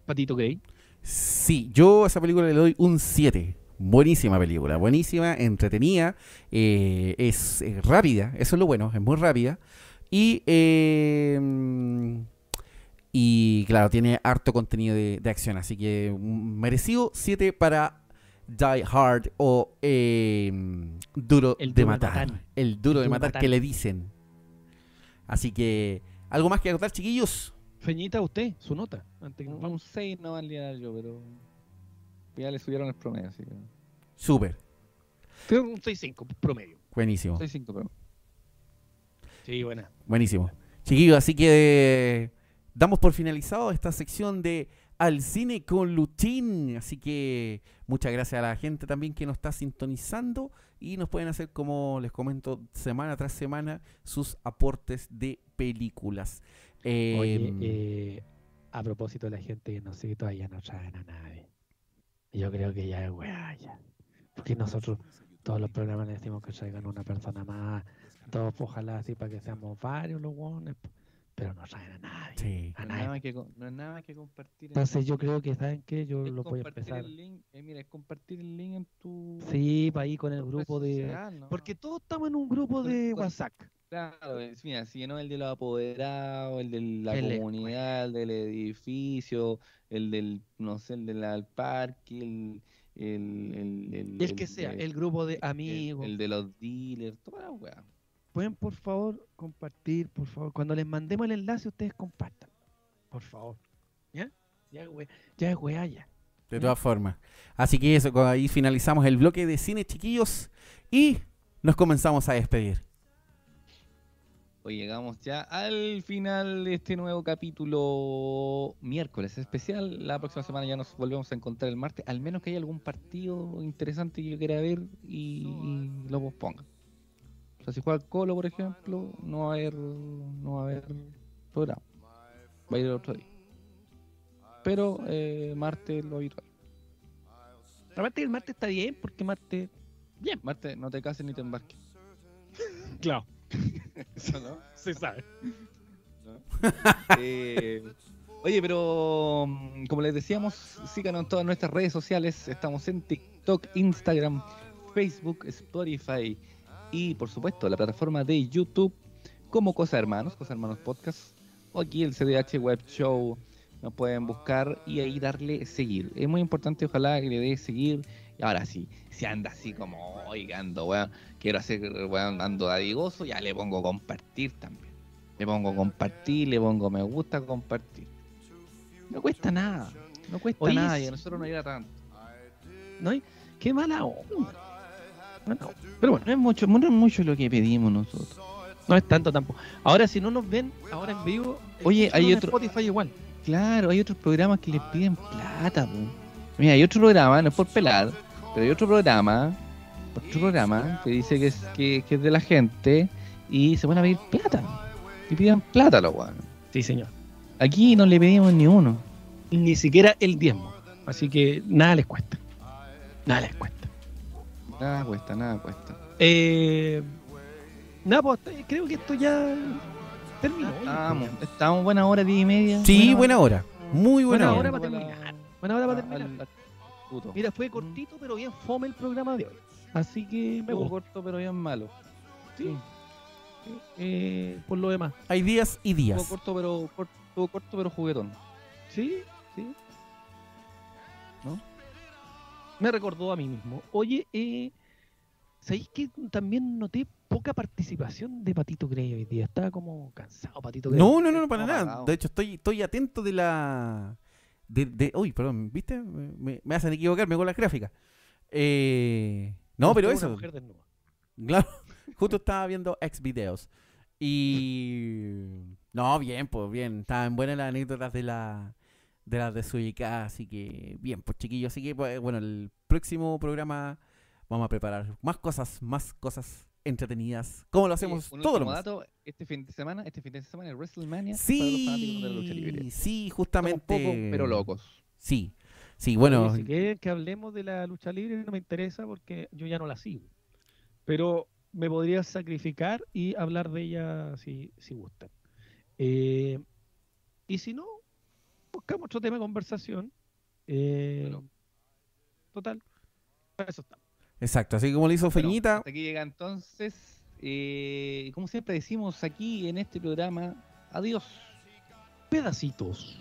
S3: Patito Gay.
S4: Sí, yo a esa película le doy un 7. Buenísima película, buenísima, entretenida, eh, es, rápida, eso es lo bueno, es muy rápida. Y, eh, mm, y claro, tiene harto contenido de, de acción, así que un merecido 7 para Die Hard o eh, Duro,
S3: El
S4: de
S3: Duro de
S4: Matar.
S3: Matar.
S4: El Duro de
S3: Duro de
S4: Matar
S3: Matar.
S4: que le dicen. Así que, ¿algo más que acotar, chiquillos?
S3: Feñita, usted, su nota. Antes que nos
S2: Un
S3: vamos.
S2: 6 no valía yo, pero ya le subieron el promedio, así que...
S4: Súper,
S3: Creo que un 6-5 promedio.
S4: buenísimo.
S2: 6-5, pero...
S3: Sí, buena.
S4: Buenísimo. Chiquillos, así que damos por finalizado esta sección de Al Cine con Luchín. Así que muchas gracias a la gente también que nos está sintonizando y nos pueden hacer, como les comento, semana tras semana sus aportes de películas. Eh,
S3: Oye, eh, a propósito de la gente que no sé que todavía no traen a nadie. Yo creo que ya es weá ya. Porque nosotros todos los programas le decimos que traigan una persona más. Todos ojalá así para que seamos varios los weones. Pero no traen a nadie.
S4: sí.
S3: A
S2: No es
S3: nadie.
S2: nada que, no es nada que compartir. en-
S3: Entonces yo creo que, ¿saben qué? Yo
S2: es
S3: lo voy a empezar.
S2: el link, eh, mira, es compartir el link en tu...
S3: Sí, para ahí con el grupo de...
S2: social, ¿no?
S3: Porque todos estamos en un grupo de
S2: con-
S3: WhatsApp.
S2: Claro, es- mira, si no el de los apoderados, el de la
S3: El
S2: comunidad, el del edificio, el del, no sé, el del al parque, el, el, el, el,
S3: El que sea, el grupo de
S2: el-
S3: amigos.
S2: El, de los dealers, toda la weá.
S3: Pueden por favor compartir, por favor. Cuando les mandemos el enlace, ustedes compartan. Por favor. ¿Ya? Ya, we- ya es weá ya.
S4: De todas formas. Así que eso, con- ahí finalizamos el bloque de cine, chiquillos. Y nos comenzamos a despedir.
S2: Hoy llegamos ya al final de este nuevo capítulo miércoles especial. La próxima semana ya nos volvemos a encontrar el martes, al menos que haya algún partido interesante que yo quiera ver y, y lo posponga. O sea, si juega el Colo, por ejemplo, no va a haber, no va a haber programa. Va a ir el otro día. Pero eh, martes lo habitual.
S3: Aparte que el martes está bien, porque martes. Bien.
S2: Martes no te cases ni te embarques.
S3: Claro,
S2: Eso no.
S3: se sabe.
S2: Eh, oye, pero mm, como les decíamos, síganos en todas nuestras redes sociales. Estamos en TikTok, Instagram, Facebook, Spotify y por supuesto la plataforma de YouTube como Cosa Hermanos, Cosa Hermanos Podcast o aquí el CDH Web Show. Nos pueden buscar y ahí darle seguir. Es muy importante, ojalá que le dé seguir. Y ahora sí, si anda así como oigando, weón, quiero hacer, weón, ando dadigoso, ya le pongo compartir también. Le pongo compartir, le pongo me gusta compartir. No cuesta nada. No cuesta
S3: Oye,
S2: nada y a nosotros no llega tanto.
S3: ¿No? hay- Qué mala onda. Bueno,
S2: Pero bueno, no es mucho, no es mucho lo que pedimos nosotros.
S3: No es tanto tampoco. Ahora, si no nos ven ahora en vivo,
S2: Oye,
S3: escúchanos
S2: hay otro-
S3: Spotify igual.
S2: Claro, hay otros programas que les piden plata, po. Mira, hay otro programa, no es por pelar, pero hay otro programa, otro programa que dice que es, que, que es de la gente y se van a pedir plata. Y piden plata los weones.
S3: Sí, señor.
S2: Aquí no le pedimos ni uno.
S3: Ni siquiera el diezmo. Así que nada les cuesta. Nada les cuesta.
S2: Nada cuesta, nada cuesta.
S3: Eh, nada, pues creo que esto ya terminó.
S2: Estamos, estamos buena hora, diez y media.
S4: Sí, buena hora. Muy buena,
S3: Buena
S4: hora.
S3: hora para terminar. Buena hora para terminar.
S2: Al- al- puto.
S3: Mira, fue cortito, pero bien fome el programa de hoy. Así que me
S2: Estuvo corto, pero bien malo.
S3: Sí. Eh, por lo demás.
S4: Hay días y
S2: Estuvo
S4: días.
S2: corto, pero cor- estuvo corto, pero juguetón.
S3: Sí, Me recordó a mí mismo. Oye, eh, ¿sabéis que también noté poca participación de Patito Grey hoy día? Estaba como cansado Patito Grey.
S4: No, no, no, no, para nada. De hecho, estoy, estoy atento de la. De, de, uy, perdón, ¿viste? Me, me- me hacen equivocarme con las gráficas. Eh, no, pero eso.
S3: Una mujer desnuda.
S4: Claro, justo estaba viendo ex videos. Y. No, bien, pues bien. Estaban buenas las anécdotas de la. De las de Suica, así que bien, pues chiquillos. Así que, pues, bueno, el próximo programa vamos a preparar más cosas, más cosas entretenidas. Como lo hacemos
S2: Sí, un
S4: todos los
S2: dato, este fin de semana, este fin de semana es WrestleMania para los fanáticos de la lucha libre.
S4: Sí, sí,
S2: Estamos
S4: justamente.
S2: pero locos.
S4: Sí, sí, bueno.
S3: Si quieren que hablemos de la lucha libre, no me interesa porque yo ya no la sigo. Pero me podría sacrificar y hablar de ella si, si gustan. Eh, y si no, buscamos otro tema de conversación. Eh,
S2: Bueno.
S3: Total, para eso estamos.
S4: Exacto, así como lo hizo
S2: Bueno,
S4: Feñita.
S2: hasta aquí llega entonces. eh, como siempre decimos aquí en este programa, adiós.
S3: Pedacitos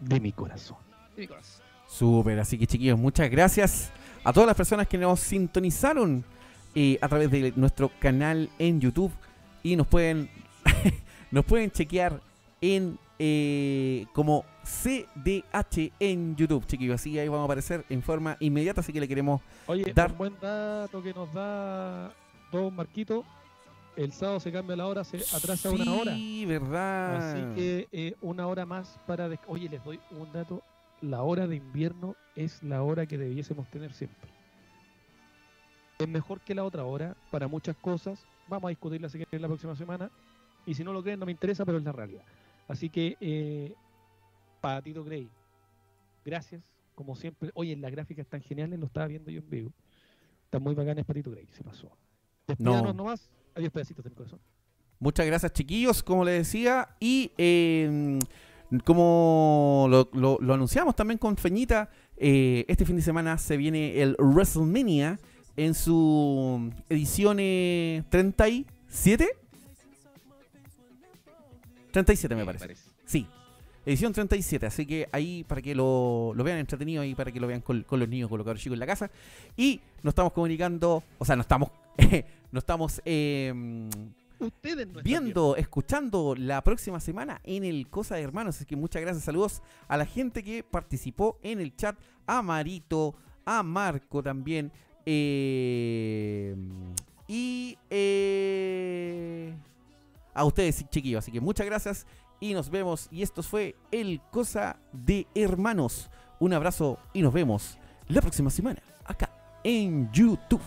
S3: de mi corazón.
S2: de mi corazón.
S4: Súper, así que chiquillos, muchas gracias a todas las personas que nos sintonizaron eh, a través de nuestro canal en YouTube y nos pueden nos pueden chequear en eh, como CDH en YouTube, chiquillos. Así ahí vamos a aparecer en forma inmediata, así que le queremos
S3: Oye,
S4: Dar-
S3: un buen dato que nos da Don Marquito. El sábado se cambia la hora, se atrasa una hora.
S4: Sí, verdad.
S3: Así que eh, una hora más para... Oye, les doy un dato. La hora de invierno es la hora que debiésemos tener siempre. Es mejor que la otra hora para muchas cosas. Vamos a discutirla si quieren la próxima semana. Y si no lo creen, no me interesa, pero es la realidad. Así que, eh, Patito Grey, gracias. Como siempre, oye, las gráficas están geniales, lo estaba viendo yo en vivo. Están muy bacanas, Patito Grey, se pasó. Despídanos
S4: No.
S3: nomás. Adiós, pedacitos de mi corazón.
S4: Muchas gracias, chiquillos, como les decía. Y eh, como lo, lo- lo anunciamos también con Feñita, eh, este fin de semana se viene el WrestleMania en su edición eh, 37. 37 me parece. Sí, edición 37. Así que ahí para que lo, lo vean entretenido, ahí para que lo vean con, con los niños, con los cabros chicos en la casa. Y nos estamos comunicando, o sea, nos estamos, nos estamos eh,
S3: Ustedes no están
S4: viendo, escuchando la próxima semana en el Cosa de Hermanos. Así que muchas gracias, saludos a la gente que participó en el chat, a Marito, a Marco también. eh, y eh, a ustedes, chiquillos. Así que muchas gracias y nos vemos. Y esto fue el Cosa de Hermanos. Un abrazo y nos vemos la próxima semana acá en YouTube.